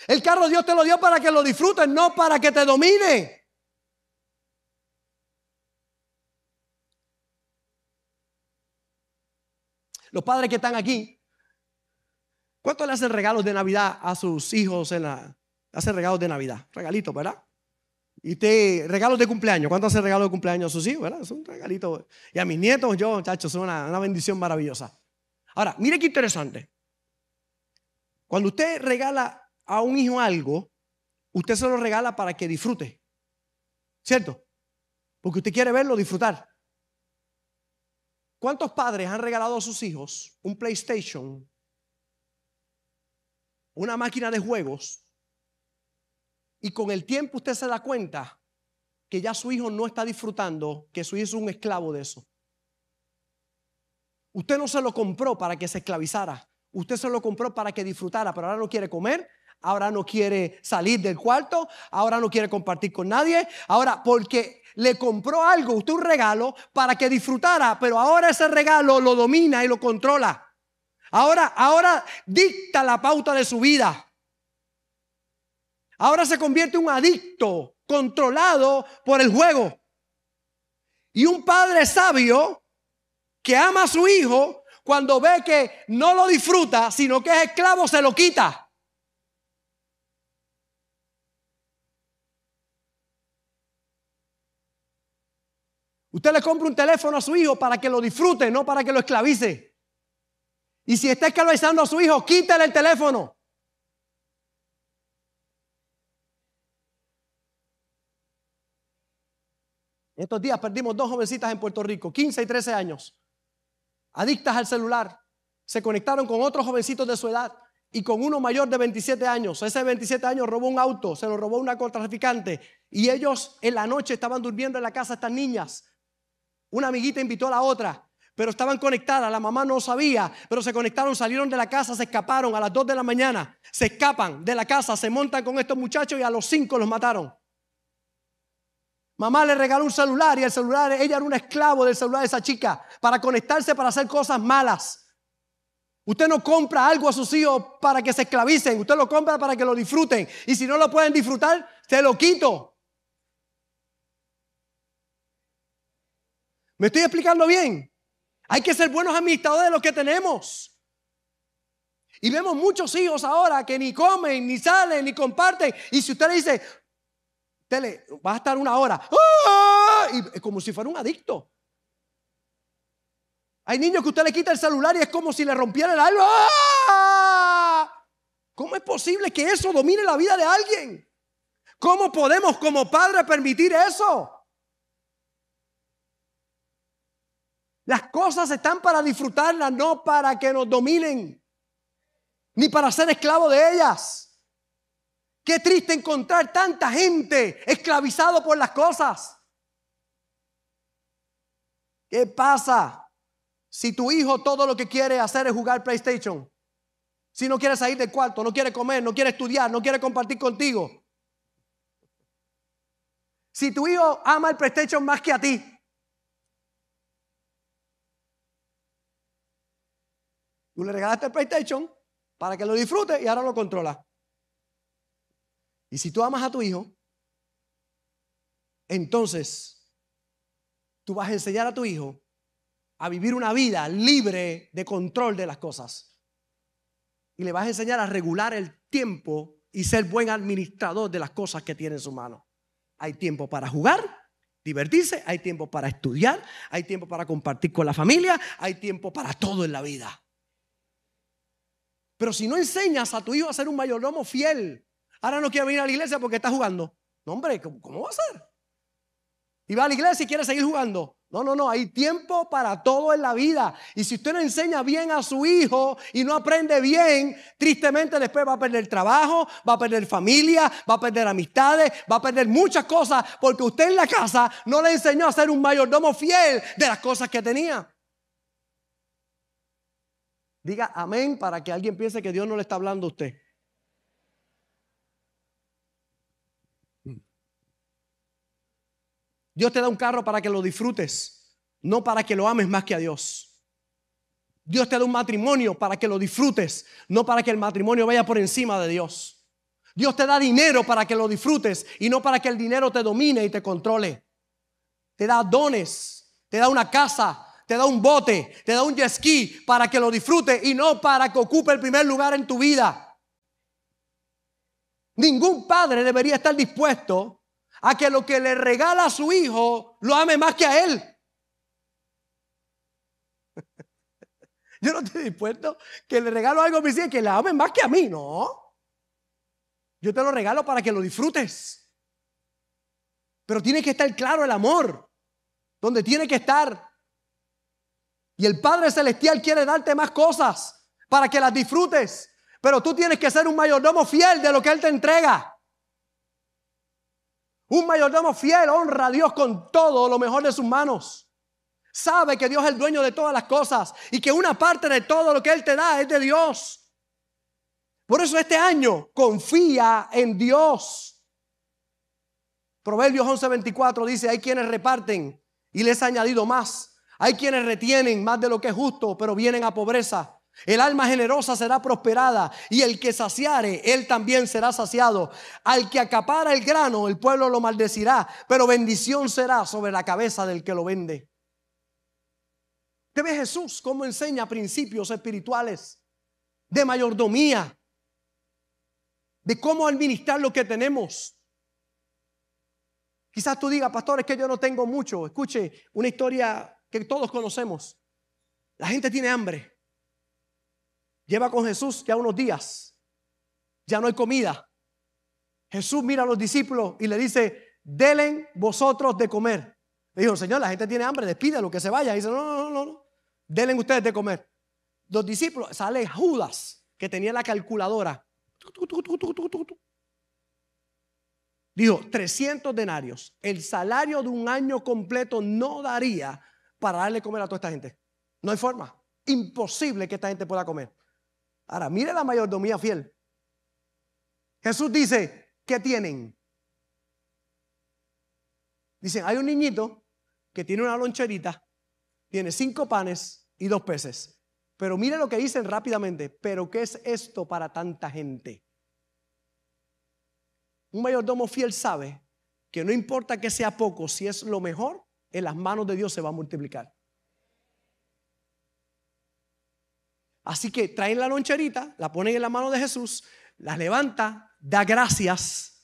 El carro Dios te lo dio para que lo disfrutes, no para que te domine. Los padres que están aquí, ¿cuánto le hacen regalos de Navidad a sus hijos en la... Hacen regalos de Navidad, regalitos, ¿verdad? Y te, regalos de cumpleaños. ¿Cuánto hace regalos de cumpleaños a sus hijos? ¿verdad? Es un regalito. Y a mis nietos, yo, muchachos, son una, una bendición maravillosa. Ahora, mire qué interesante. Cuando usted regala a un hijo algo, usted se lo regala para que disfrute. ¿Cierto? Porque usted quiere verlo disfrutar. ¿Cuántos padres han regalado a sus hijos un PlayStation, una máquina de juegos, y con el tiempo usted se da cuenta que ya su hijo no está disfrutando, que su hijo es un esclavo de eso? Usted no se lo compró para que se esclavizara. Usted se lo compró para que disfrutara, pero ahora no quiere comer, ahora no quiere salir del cuarto, ahora no quiere compartir con nadie, ahora porque le compró algo, usted un regalo para que disfrutara, pero ahora ese regalo lo domina y lo controla. Ahora, ahora dicta la pauta de su vida. Ahora se convierte en un adicto controlado por el juego. Y un padre sabio que ama a su hijo, cuando ve que no lo disfruta, sino que es esclavo, se lo quita. Usted le compra un teléfono a su hijo para que lo disfrute, no para que lo esclavice. Y si está esclavizando a su hijo, quítale el teléfono. Estos días perdimos dos jovencitas en Puerto Rico, 15 y 13 años adictas al celular, se conectaron con otros jovencitos de su edad y con uno mayor de 27 años. Ese 27 años robó un auto, se lo robó una narcotraficante y ellos en la noche estaban durmiendo en la casa estas niñas. Una amiguita invitó a la otra, pero estaban conectadas, la mamá no sabía, pero se conectaron, salieron de la casa, se escaparon a las 2 de la mañana, se escapan de la casa, se montan con estos muchachos y a los 5 los mataron. Mamá le regaló un celular y el celular, ella era un esclavo del celular de esa chica para conectarse para hacer cosas malas. Usted no compra algo a sus hijos para que se esclavicen, usted lo compra para que lo disfruten. Y si no lo pueden disfrutar, se lo quito. ¿Me estoy explicando bien? Hay que ser buenos administradores de lo que tenemos. Y vemos muchos hijos ahora que ni comen, ni salen, ni comparten. Y si usted le dice, Tele, va a estar una hora. ¡Ah! Y como si fuera un adicto. Hay niños que usted le quita el celular y es como si le rompiera el alma. ¡Ah! ¿Cómo es posible que eso domine la vida de alguien? ¿Cómo podemos como padres permitir eso? Las cosas están para disfrutarlas, no para que nos dominen, ni para ser esclavos de ellas. Qué triste encontrar tanta gente esclavizado por las cosas. ¿Qué pasa si tu hijo todo lo que quiere hacer es jugar PlayStation? Si no quiere salir del cuarto, no quiere comer, no quiere estudiar, no quiere compartir contigo. Si tu hijo ama el PlayStation más que a ti, tú le regalaste el PlayStation para que lo disfrute y ahora lo controla. Y si tú amas a tu hijo, entonces tú vas a enseñar a tu hijo a vivir una vida libre de control de las cosas. Y le vas a enseñar a regular el tiempo y ser buen administrador de las cosas que tiene en su mano. Hay tiempo para jugar, divertirse, hay tiempo para estudiar, hay tiempo para compartir con la familia, hay tiempo para todo en la vida. Pero si no enseñas a tu hijo a ser un mayordomo fiel, Ahora no quiere venir a la iglesia porque está jugando. No, hombre, ¿cómo, va a ser? Y va a la iglesia y quiere seguir jugando. No, no, no, hay tiempo para todo en la vida. Y si usted no enseña bien a su hijo y no aprende bien, tristemente después va a perder trabajo, va a perder familia, va a perder amistades, va a perder muchas cosas porque usted en la casa no le enseñó a ser un mayordomo fiel de las cosas que tenía. Diga amén para que alguien piense que Dios no le está hablando a usted. Dios te da un carro para que lo disfrutes, no para que lo ames más que a Dios. Dios te da un matrimonio para que lo disfrutes, no para que el matrimonio vaya por encima de Dios. Dios te da dinero para que lo disfrutes y no para que el dinero te domine y te controle. Te da dones, te da una casa, te da un bote, te da un jet ski para que lo disfrutes y no para que ocupe el primer lugar en tu vida. Ningún padre debería estar dispuesto a que lo que le regala a su hijo lo ame más que a él. Yo no estoy dispuesto que le regalo algo a mis hijos que la amen más que a mí, no. Yo te lo regalo para que lo disfrutes. Pero tiene que estar claro el amor, donde tiene que estar. Y el Padre Celestial quiere darte más cosas para que las disfrutes. Pero tú tienes que ser un mayordomo fiel de lo que Él te entrega. Un mayordomo fiel honra a Dios con todo lo mejor de sus manos. Sabe que Dios es el dueño de todas las cosas y que una parte de todo lo que Él te da es de Dios. Por eso este año confía en Dios. Proverbios 11:24 dice, hay quienes reparten y les ha añadido más. Hay quienes retienen más de lo que es justo, pero vienen a pobreza. El alma generosa será prosperada y el que saciare, él también será saciado. Al que acapara el grano, el pueblo lo maldecirá, pero bendición será sobre la cabeza del que lo vende. Te ve Jesús cómo enseña principios espirituales de mayordomía, de cómo administrar lo que tenemos. Quizás tú digas, pastor, es que yo no tengo mucho. Escuche una historia que todos conocemos. La gente tiene hambre lleva con Jesús ya unos días. Ya no hay comida. Jesús mira a los discípulos y le dice, delen vosotros de comer. Le dijo, Señor, la gente tiene hambre, despídelo, que se vaya. Y dice, no, no, no, no, delen ustedes de comer. Los discípulos, sale Judas, que tenía la calculadora. Dijo, 300 denarios. El salario de un año completo no daría para darle comer a toda esta gente. No hay forma. Imposible que esta gente pueda comer. Ahora, mire la mayordomía fiel. Jesús dice, ¿qué tienen? Dicen, hay un niñito que tiene una loncherita, tiene cinco panes y dos peces. Pero mire lo que dicen rápidamente, pero ¿qué es esto para tanta gente? Un mayordomo fiel sabe que no importa que sea poco, si es lo mejor, en las manos de Dios se va a multiplicar. Así que traen la loncherita, la ponen en la mano de Jesús, la levanta, da gracias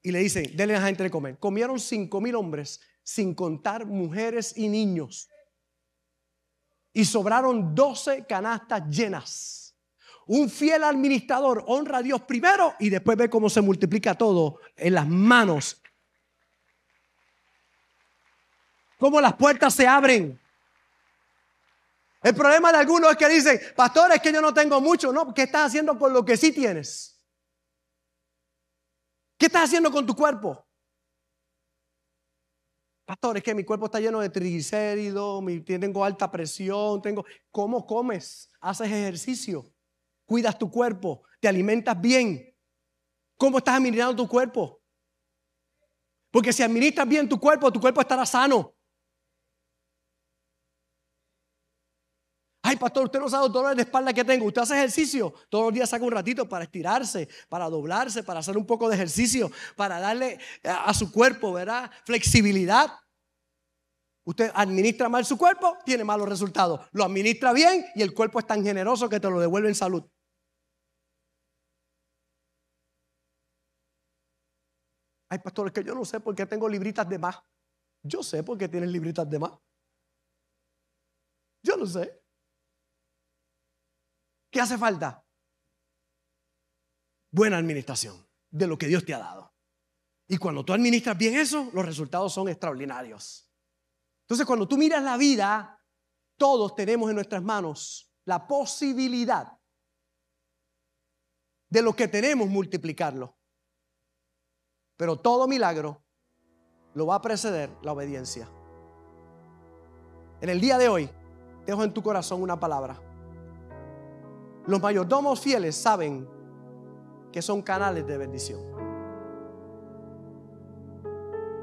y le dicen, denle a la gente de comer. Comieron cinco mil hombres, sin contar mujeres y niños. Y sobraron doce canastas llenas. Un fiel administrador honra a Dios primero y después ve cómo se multiplica todo en las manos. Cómo las puertas se abren. El problema de algunos es que dicen, pastor, es que yo no tengo mucho. No, ¿qué estás haciendo con lo que sí tienes? ¿Qué estás haciendo con tu cuerpo? Pastor, es que mi cuerpo está lleno de triglicéridos, tengo alta presión, tengo... ¿Cómo comes? ¿Haces ejercicio? ¿Cuidas tu cuerpo? ¿Te alimentas bien? ¿Cómo estás administrando tu cuerpo? Porque si administras bien tu cuerpo, tu cuerpo estará sano. Ay, pastor, usted no sabe los dolores de espalda que tengo. Usted hace ejercicio. Todos los días saca un ratito para estirarse, para doblarse, para hacer un poco de ejercicio, para darle eh, a su cuerpo, ¿verdad? Flexibilidad. Usted administra mal su cuerpo, tiene malos resultados. Lo administra bien y el cuerpo es tan generoso que te lo devuelve en salud. Ay, pastor, es que yo no sé por qué tengo libritas de más. Yo sé por qué tienes libritas de más. Yo no sé. ¿Qué hace falta? Buena administración de lo que Dios te ha dado. Y cuando tú administras bien eso, los resultados son extraordinarios. Entonces, cuando tú miras la vida, todos tenemos en nuestras manos la posibilidad de lo que tenemos multiplicarlo. Pero todo milagro lo va a preceder la obediencia. En el día de hoy, dejo en tu corazón una palabra. Los mayordomos fieles saben que son canales de bendición.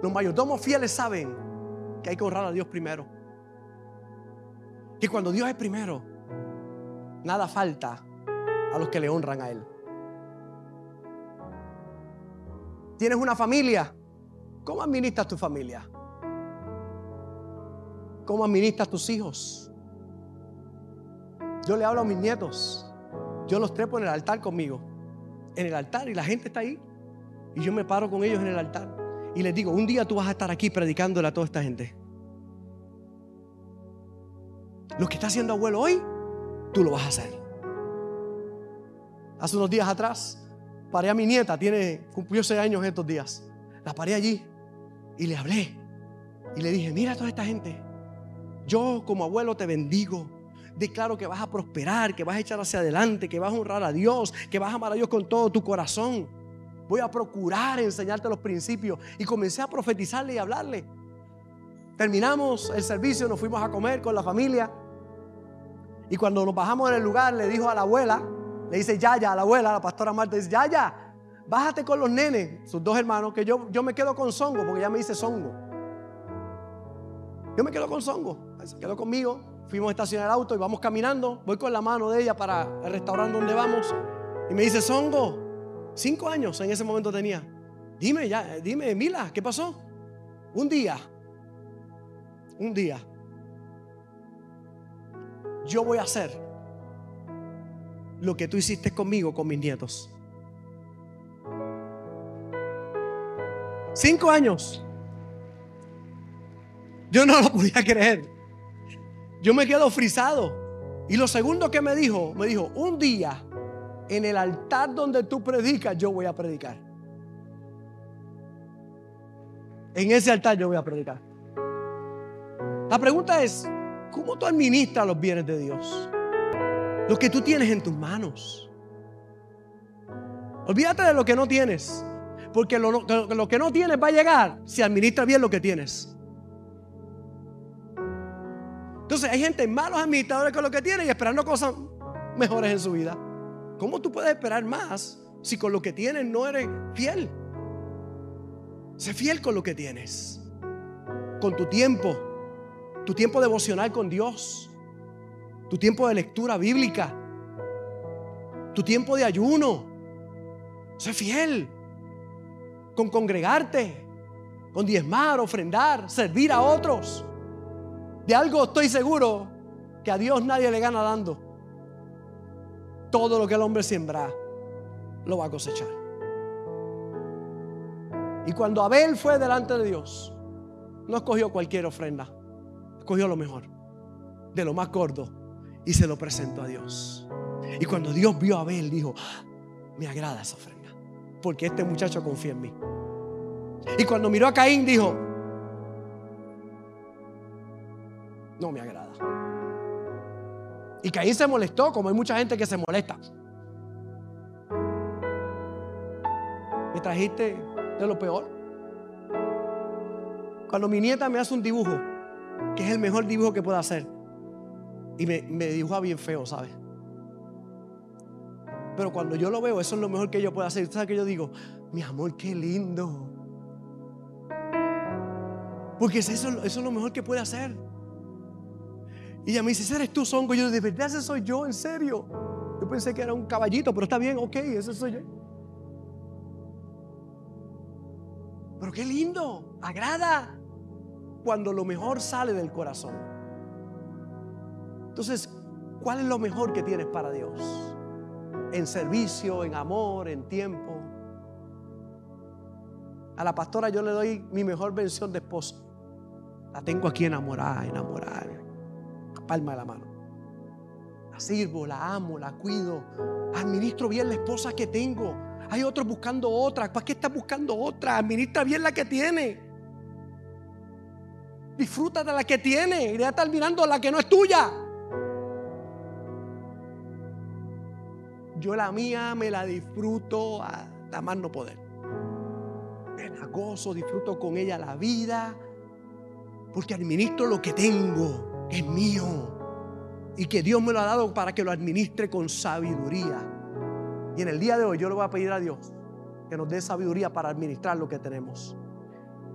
Los mayordomos fieles saben que hay que honrar a Dios primero. Que cuando Dios es primero, nada falta a los que le honran a Él. ¿Tienes una familia? ¿Cómo administras tu familia? ¿Cómo administras tus hijos? Yo le hablo a mis nietos. Yo los trepo en el altar conmigo. En el altar y la gente está ahí. Y yo me paro con ellos en el altar. Y les digo, un día tú vas a estar aquí predicándole a toda esta gente. Lo que está haciendo abuelo hoy, tú lo vas a hacer. Hace unos días atrás, paré a mi nieta, tiene, cumplió seis años estos días. La paré allí y le hablé. Y le dije, mira a toda esta gente. Yo como abuelo te bendigo. Declaro que vas a prosperar, que vas a echar hacia adelante, que vas a honrar a Dios, que vas a amar a Dios con todo tu corazón. Voy a procurar enseñarte los principios. Y comencé a profetizarle y hablarle. Terminamos el servicio, nos fuimos a comer con la familia. Y cuando nos bajamos en el lugar, le dijo a la abuela, le dice Yaya a la abuela, la pastora Marta, dice, Yaya, bájate con los nenes, sus dos hermanos, que yo, yo me quedo con Songo, porque ya me dice Songo. Yo me quedo con Songo, se quedó conmigo, fuimos a estacionar el auto y vamos caminando, voy con la mano de ella para el restaurante donde vamos y me dice, Songo, cinco años en ese momento tenía, dime ya, dime, Mila, ¿qué pasó? Un día, un día, yo voy a hacer lo que tú hiciste conmigo, con mis nietos. Cinco años. Yo no lo podía creer. Yo me quedo frisado. Y lo segundo que me dijo, me dijo, un día en el altar donde tú predicas, yo voy a predicar. En ese altar yo voy a predicar. La pregunta es, ¿cómo tú administras los bienes de Dios? Lo que tú tienes en tus manos. Olvídate de lo que no tienes. Porque lo, lo, que no tienes va a llegar si administras bien lo que tienes. Entonces hay gente, malos administradores con lo que tienen y esperando cosas mejores en su vida. ¿Cómo tú puedes esperar más si con lo que tienes no eres fiel? Sé fiel con lo que tienes. Con tu tiempo. Tu tiempo devocional con Dios. Tu tiempo de lectura bíblica. Tu tiempo de ayuno. Sé fiel con congregarte, con diezmar, ofrendar, servir a otros. De algo estoy seguro que a Dios nadie le gana dando. Todo lo que el hombre siembra lo va a cosechar. Y cuando Abel fue delante de Dios, no escogió cualquier ofrenda, escogió lo mejor, de lo más gordo, y se lo presentó a Dios. Y cuando Dios vio a Abel, dijo, ah, me agrada esa ofrenda porque este muchacho confía en mí. Y cuando miró a Caín dijo, no me agrada. Y Caín se molestó, como hay mucha gente que se molesta. Me trajiste de lo peor. Cuando mi nieta me hace un dibujo, que es el mejor dibujo que pueda hacer, y me, me dibuja bien feo, ¿sabes? Pero cuando yo lo veo, eso es lo mejor que yo puedo hacer. ¿Sabes que yo digo? Mi amor, qué lindo. Porque eso, eso es lo mejor que puede hacer. Y ella me dice, ¿eres tú, Songo? Y yo, ¿de verdad ese soy yo? ¿En serio? Yo pensé que era un caballito, pero está bien, ok, ese soy yo. Pero qué lindo, agrada cuando lo mejor sale del corazón. Entonces, ¿cuál es lo mejor que tienes para Dios? en servicio, en amor, en tiempo. A la pastora yo le doy mi mejor versión de esposo. La tengo aquí enamorada, enamorada. Palma de la mano. La sirvo, la amo, la cuido. Administro bien la esposa que tengo. Hay otros buscando otra. ¿Para qué estás buscando otra? Administra bien la que tiene. Disfruta de la que tiene. Y deja estar mirando la que no es tuya. Yo la mía me la disfruto a más no poder. Me la gozo, disfruto con ella la vida, porque administro lo que tengo, es mío. Y que Dios me lo ha dado para que lo administre con sabiduría. Y en el día de hoy yo le voy a pedir a Dios que nos dé sabiduría para administrar lo que tenemos.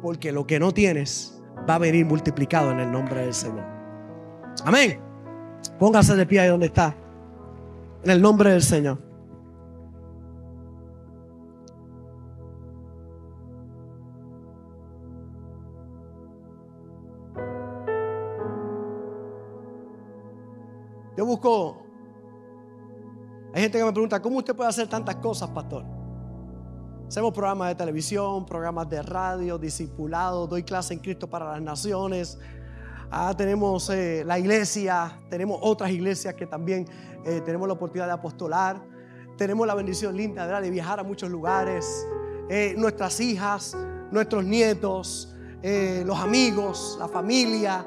Porque lo que no tienes va a venir multiplicado en el nombre del Señor. Amén. Póngase de pie ahí donde está. En el nombre del Señor. Yo busco. Hay gente que me pregunta, ¿cómo usted puede hacer tantas cosas, pastor? Hacemos programas de televisión, programas de radio, discipulados, doy clase en Cristo para las naciones, Ah, tenemos eh, la iglesia, tenemos otras iglesias que también eh, tenemos la oportunidad de apostolar. Tenemos la bendición linda de viajar a muchos lugares. Eh, nuestras hijas, nuestros nietos, los amigos, la familia.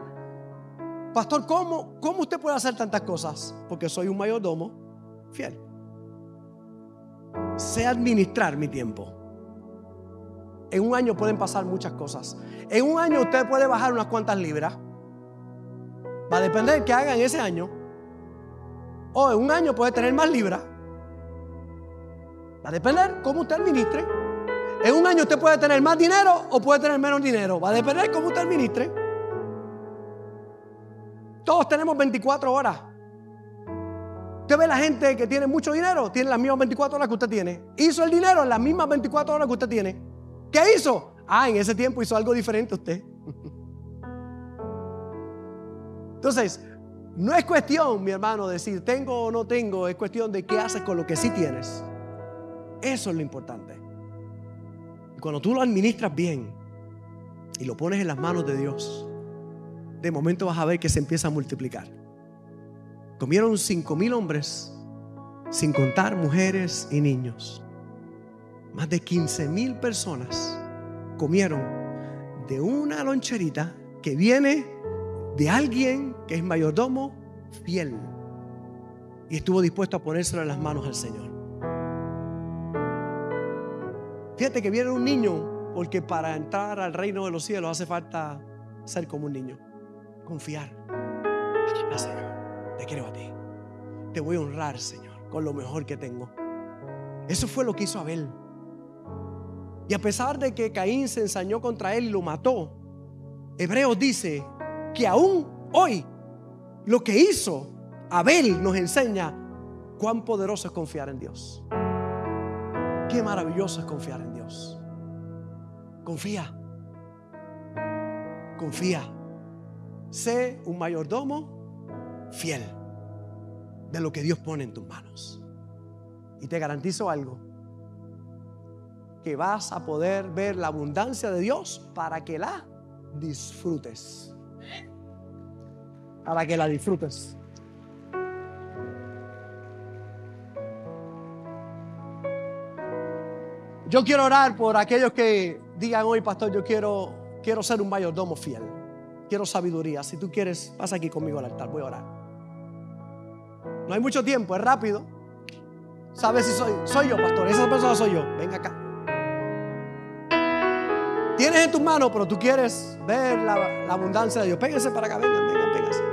Pastor, ¿cómo, ¿cómo usted puede hacer tantas cosas? Porque soy un mayordomo fiel. Sé administrar mi tiempo. En un año pueden pasar muchas cosas. En un año usted puede bajar unas cuantas libras. Va a depender de qué haga en ese año. O en un año puede tener más libras. Va a depender cómo usted administre. En un año usted puede tener más dinero o puede tener menos dinero. Va a depender cómo usted administre. Todos tenemos 24 horas. Usted ve la gente que tiene mucho dinero, tiene las mismas 24 horas que usted tiene. Hizo el dinero en las mismas 24 horas que usted tiene. ¿Qué hizo? Ah, en ese tiempo hizo algo diferente usted. Entonces, no es cuestión, mi hermano, decir tengo o no tengo, es cuestión de qué haces con lo que sí tienes. Eso es lo importante. Y cuando tú lo administras bien y lo pones en las manos de Dios, de momento vas a ver que se empieza a multiplicar. Comieron cinco mil hombres, sin contar mujeres y niños. Más de 15 mil personas comieron de una loncherita que viene de alguien que es mayordomo fiel y estuvo dispuesto a ponérselo en las manos al Señor. Fíjate que viene un niño porque para entrar al reino de los cielos hace falta ser como un niño, confiar. Señor, te quiero a ti. Te voy a honrar, Señor, con lo mejor que tengo. Eso fue lo que hizo Abel. Y a pesar de que Caín se ensañó contra él y lo mató, Hebreos dice que aún hoy lo que hizo Abel nos enseña cuán poderoso es confiar en Dios. Qué maravilloso es confiar en Dios. Confía. Confía. Sé un mayordomo fiel de lo que Dios pone en tus manos. Y te garantizo algo, que vas a poder ver la abundancia de Dios para que la disfrutes para que la disfrutes. Yo quiero orar por aquellos que digan hoy, pastor, yo quiero, quiero ser un mayordomo fiel. Quiero sabiduría. Si tú quieres, pasa aquí conmigo al altar. Voy a orar. No hay mucho tiempo, es rápido. ¿Sabes si soy? Soy yo, pastor. Esa persona soy yo. Venga acá. Tienes en tus manos, pero tú quieres ver la, abundancia de Dios. Péguense para acá, vengan, vengan, péguense.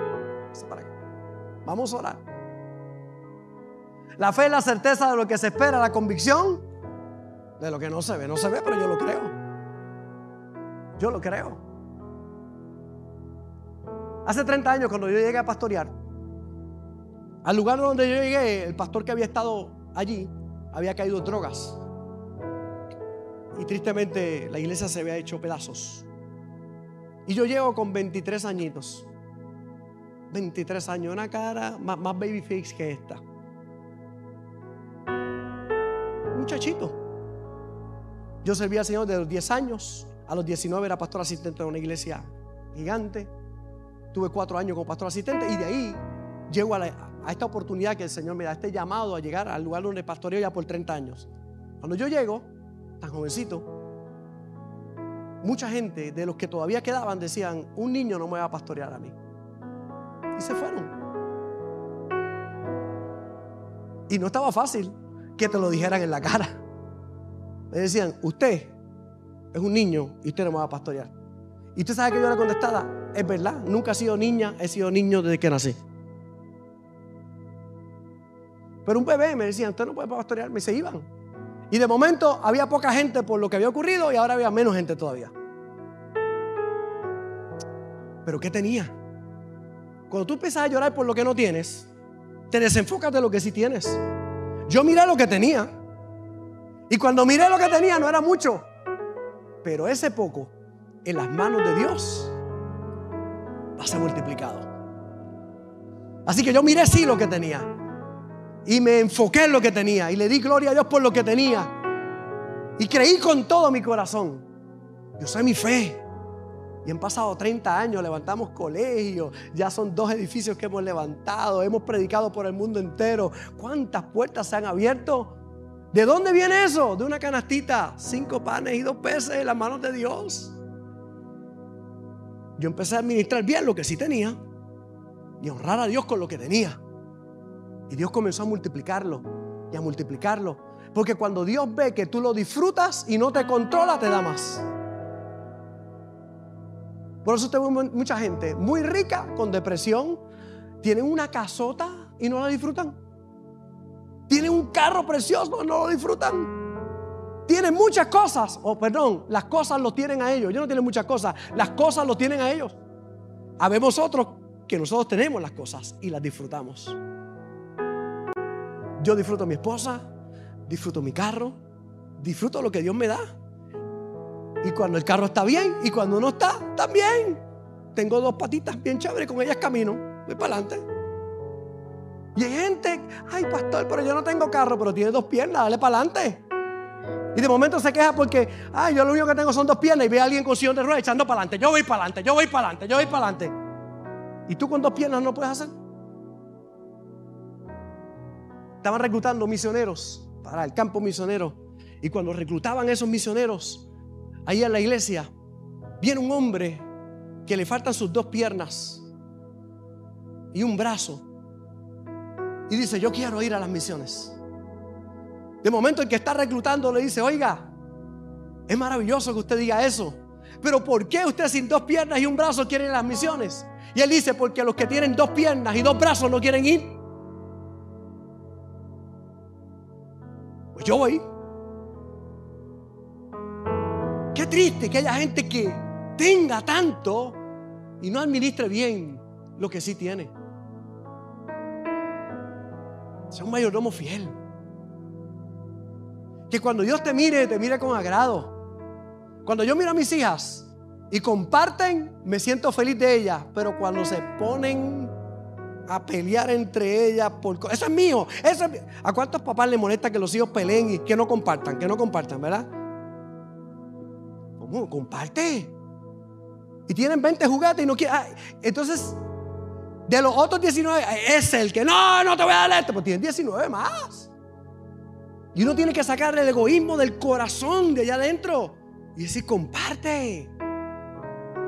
Vamos a orar. La fe es la certeza de lo que se espera, la convicción de lo que no se ve. No se ve, pero yo lo creo. Yo lo creo. Hace 30 años, cuando yo llegué a pastorear, al lugar donde yo llegué, el pastor que había estado allí había caído drogas. Y tristemente la iglesia se había hecho pedazos. Y yo llego con 23 añitos. 23 años, una cara más, baby face que esta. Muchachito. Yo serví al Señor de los 10 años. A los 19 era pastor asistente de una iglesia gigante. Tuve cuatro años como pastor asistente y de ahí llego a, esta oportunidad que el Señor me da, este llamado a llegar al lugar donde pastoreo ya por 30 años. Cuando yo llego, tan jovencito, mucha gente de los que todavía quedaban decían, un niño no me va a pastorear a mí y se fueron. Y no estaba fácil que te lo dijeran en la cara. Me decían, usted es un niño y usted no me va a pastorear. Y usted sabe que yo le contestaba, es verdad, nunca he sido niña, he sido niño desde que nací. Pero un bebé me decían, usted no puede pastorear, me se iban. Y de momento había poca gente por lo que había ocurrido y ahora había menos gente todavía. Pero ¿qué tenía? Cuando tú empiezas a llorar por lo que no tienes, te desenfocas de lo que sí tienes. Yo miré lo que tenía. Y cuando miré lo que tenía no era mucho. Pero ese poco en las manos de Dios va a ser multiplicado. Así que yo miré sí lo que tenía. Y me enfoqué en lo que tenía. Y le di gloria a Dios por lo que tenía. Y creí con todo mi corazón. Yo sé mi fe. Y han pasado 30 años, levantamos colegios, ya son dos edificios que hemos levantado, hemos predicado por el mundo entero. ¿Cuántas puertas se han abierto? ¿De dónde viene eso? De una canastita, cinco panes y dos peces en las manos de Dios. Yo empecé a administrar bien lo que sí tenía y honrar a Dios con lo que tenía. Y Dios comenzó a multiplicarlo y a multiplicarlo. Porque cuando Dios ve que tú lo disfrutas y no te controla, te da más. Por eso tengo mucha gente muy rica con depresión. Tienen una casota y no la disfrutan. Tienen un carro precioso no lo disfrutan. Tienen muchas cosas, o perdón, las cosas lo tienen a ellos. Yo no tienen muchas cosas, las cosas lo tienen a ellos. Habemos otros que nosotros tenemos las cosas y las disfrutamos. Yo disfruto a mi esposa, disfruto mi carro, disfruto lo que Dios me da. Y cuando el carro está bien y cuando no está, también. Tengo dos patitas bien chéveres, con ellas camino, voy para adelante. Y hay gente, ay pastor, pero yo no tengo carro, pero tiene dos piernas, dale para adelante. Y de momento se queja porque, ay, yo lo único que tengo son dos piernas y ve a alguien con sillón de ruedas echando para adelante. Yo voy para adelante, yo voy para adelante, yo voy para adelante. ¿Y tú con dos piernas no puedes hacer? Estaban reclutando misioneros para el campo misionero. Y cuando reclutaban esos misioneros, ahí en la iglesia, viene un hombre que le faltan sus dos piernas y un brazo. Y dice, yo quiero ir a las misiones. De momento el que está reclutando le dice, oiga, es maravilloso que usted diga eso. Pero ¿por qué usted sin dos piernas y un brazo quiere ir a las misiones? Y él dice, porque los que tienen dos piernas y dos brazos no quieren ir. Pues yo voy. Qué triste que haya gente que tenga tanto y no administre bien lo que sí tiene. Sea un mayordomo fiel. Que cuando Dios te mire, te mire con agrado. Cuando yo miro a mis hijas y comparten, me siento feliz de ellas. Pero cuando se ponen a pelear entre ellas por eso es mío, eso ¿A cuántos papás le molesta que los hijos peleen y que no compartan? Que no compartan, ¿verdad? ¿Cómo? Comparte. Y tienen 20 juguetes y no quieren. entonces, de los otros 19, es el que no, no te voy a dar esto, pues tienen 19 más. Y uno tiene que sacar el egoísmo del corazón de allá adentro y decir, comparte.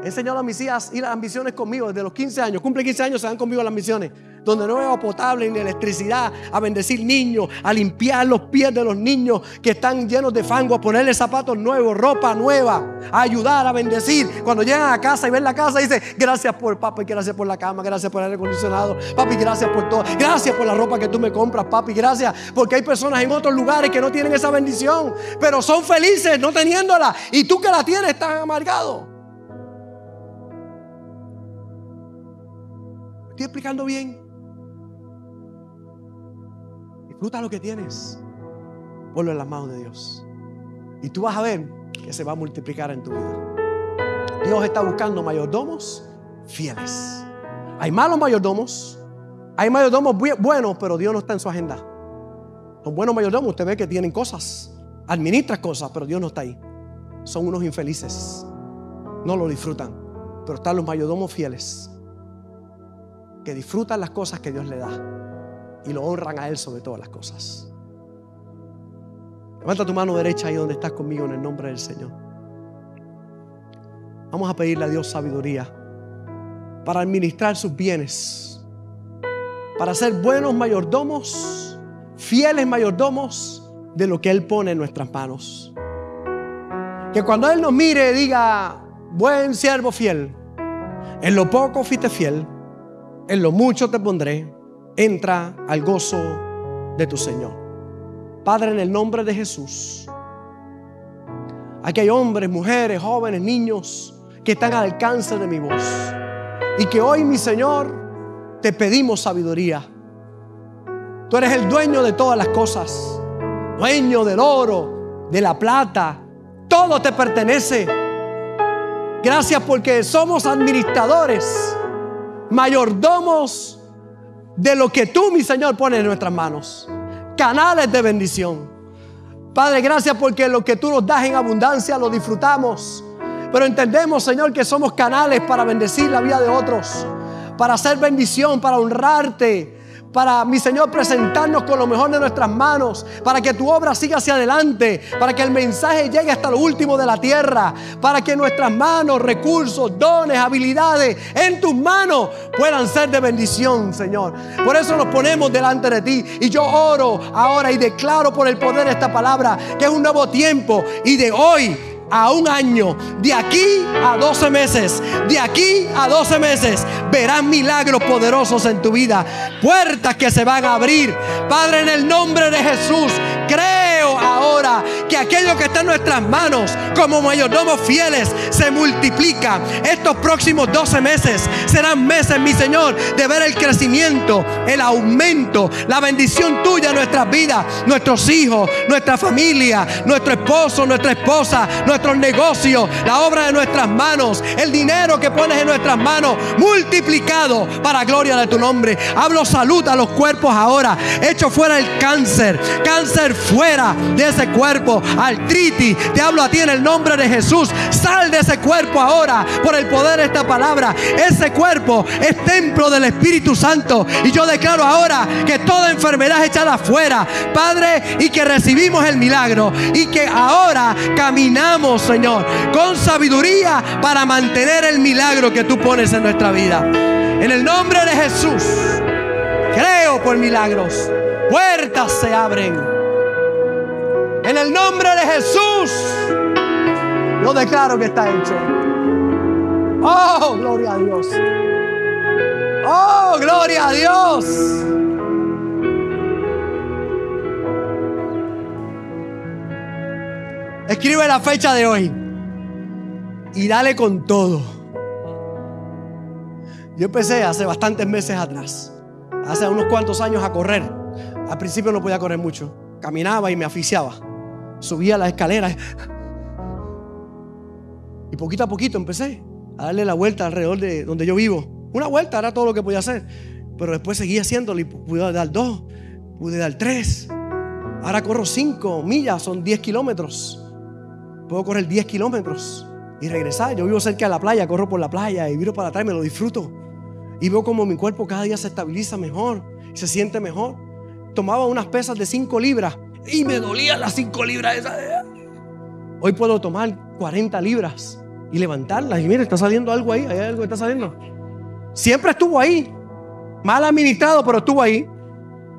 He enseñado a mis hijas ir a las misiones conmigo desde los 15 años. Cumple 15 años, se van conmigo las misiones. Donde no hay potable ni electricidad, a bendecir niños, a limpiar los pies de los niños que están llenos de fango, a ponerle zapatos nuevos, ropa nueva, a ayudar, a bendecir. Cuando llegan a casa y ven la casa, dice: Gracias por papi, gracias por la cama, gracias por el aire acondicionado, papi, gracias por todo, gracias por la ropa que tú me compras, papi, gracias. Porque hay personas en otros lugares que no tienen esa bendición, pero son felices no teniéndola. Y tú que la tienes, estás amargado. ¿Estoy explicando bien? Disfruta lo que tienes. Ponlo en las manos de Dios. Y tú vas a ver que se va a multiplicar en tu vida. Dios está buscando mayordomos fieles. Hay malos mayordomos. Hay mayordomos buenos, pero Dios no está en su agenda. Los buenos mayordomos, usted ve que tienen cosas, administran cosas, pero Dios no está ahí. Son unos infelices. No lo disfrutan. Pero están los mayordomos fieles que disfrutan las cosas que Dios le da y lo honran a Él sobre todas las cosas. Levanta tu mano derecha ahí donde estás conmigo en el nombre del Señor. Vamos a pedirle a Dios sabiduría para administrar sus bienes, para ser buenos mayordomos, fieles mayordomos de lo que Él pone en nuestras manos. Que cuando Él nos mire diga, buen siervo fiel, en lo poco fuiste fiel en lo mucho te pondré, entra al gozo de tu Señor. Padre, en el nombre de Jesús, aquí hay hombres, mujeres, jóvenes, niños que están al alcance de mi voz. Y que hoy, mi Señor, te pedimos sabiduría. Tú eres el dueño de todas las cosas, dueño del oro, de la plata, todo te pertenece. Gracias porque somos administradores mayordomos de lo que tú, mi Señor, pones en nuestras manos. Canales de bendición. Padre, gracias porque lo que tú nos das en abundancia lo disfrutamos. Pero entendemos, Señor, que somos canales para bendecir la vida de otros, para hacer bendición, para honrarte, para, mi Señor, presentarnos con lo mejor de nuestras manos, para que tu obra siga hacia adelante, para que el mensaje llegue hasta lo último de la tierra, para que nuestras manos, recursos, dones, habilidades en tus manos puedan ser de bendición, Señor. Por eso nos ponemos delante de ti y yo oro ahora y declaro por el poder de esta palabra que es un nuevo tiempo y de hoy a un año, de aquí a 12 meses, de aquí a 12 meses, verás milagros poderosos en tu vida, puertas que se van a abrir. Padre, en el nombre de Jesús, creo ahora que aquello que está en nuestras manos como mayordomos fieles se multiplica. Estos próximos 12 meses serán meses, mi Señor, de ver el crecimiento, el aumento, la bendición tuya en nuestras vidas, nuestros hijos, nuestra familia, nuestro esposo, nuestra esposa, nuestros negocios, la obra de nuestras manos, el dinero que pones en nuestras manos, multiplicado para gloria de tu nombre. Hablo salud a los cuerpos ahora. Echo fuera el cáncer. Cáncer fuera de ese cuerpo. Artritis. Te hablo a ti en el nombre de Jesús. Sal de ese cuerpo ahora por el poder de esta palabra. Ese cuerpo es templo del Espíritu Santo. Y yo declaro ahora que toda enfermedad es echada afuera. Padre, y que recibimos el milagro. Y que ahora caminamos Señor, con sabiduría para mantener el milagro que tú pones en nuestra vida. En el nombre de Jesús, creo por milagros. Puertas se abren. En el nombre de Jesús, yo declaro que está hecho. Oh, gloria a Dios. Oh, gloria a Dios. Escribe la fecha de hoy y dale con todo. Yo empecé hace bastantes meses atrás, hace unos cuantos años a correr. Al principio no podía correr mucho, caminaba y me aficiaba. Subía las escaleras y poquito a poquito empecé a darle la vuelta alrededor de donde yo vivo. Una vuelta era todo lo que podía hacer, pero después seguía haciéndolo y pude dar dos, pude dar tres. Ahora corro cinco millas, son diez kilómetros. Puedo correr 10 kilómetros y regresar. Yo vivo cerca de la playa, corro por la playa y viro para atrás y me lo disfruto. Y veo como mi cuerpo cada día se estabiliza mejor, se siente mejor. Tomaba unas pesas de 5 libras y me dolían las 5 libras esa. Hoy puedo tomar 40 libras y levantarlas. Y mire, está saliendo algo ahí, hay algo que está saliendo. Siempre estuvo ahí. Mal administrado, pero estuvo ahí.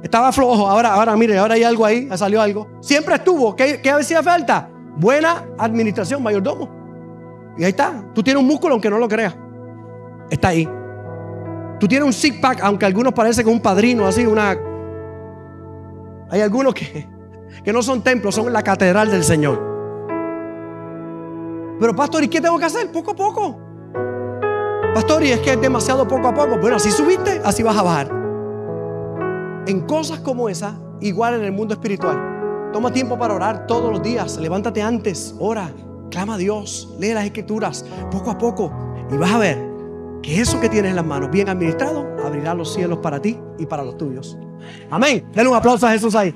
Estaba flojo. Ahora, ahora, mire, ahora hay algo ahí, ha salido algo. Siempre estuvo. ¿Qué, qué hacía falta? Buena administración, mayordomo. Y ahí está. Tú tienes un músculo aunque no lo creas. Está ahí. Tú tienes un six pack, aunque algunos parecen que un padrino, así, una. Hay algunos que, que no son templos, son la catedral del Señor. Pero, pastor, ¿y qué tengo que hacer? Poco a poco. Pastor, y es que es demasiado poco a poco. Bueno, así subiste, así vas a bajar. En cosas como esa, igual en el mundo espiritual. Toma tiempo para orar todos los días. Levántate antes, ora, clama a Dios, lee las escrituras poco a poco y vas a ver que eso que tienes en las manos, bien administrado, abrirá los cielos para ti y para los tuyos. Amén. Denle un aplauso a Jesús ahí.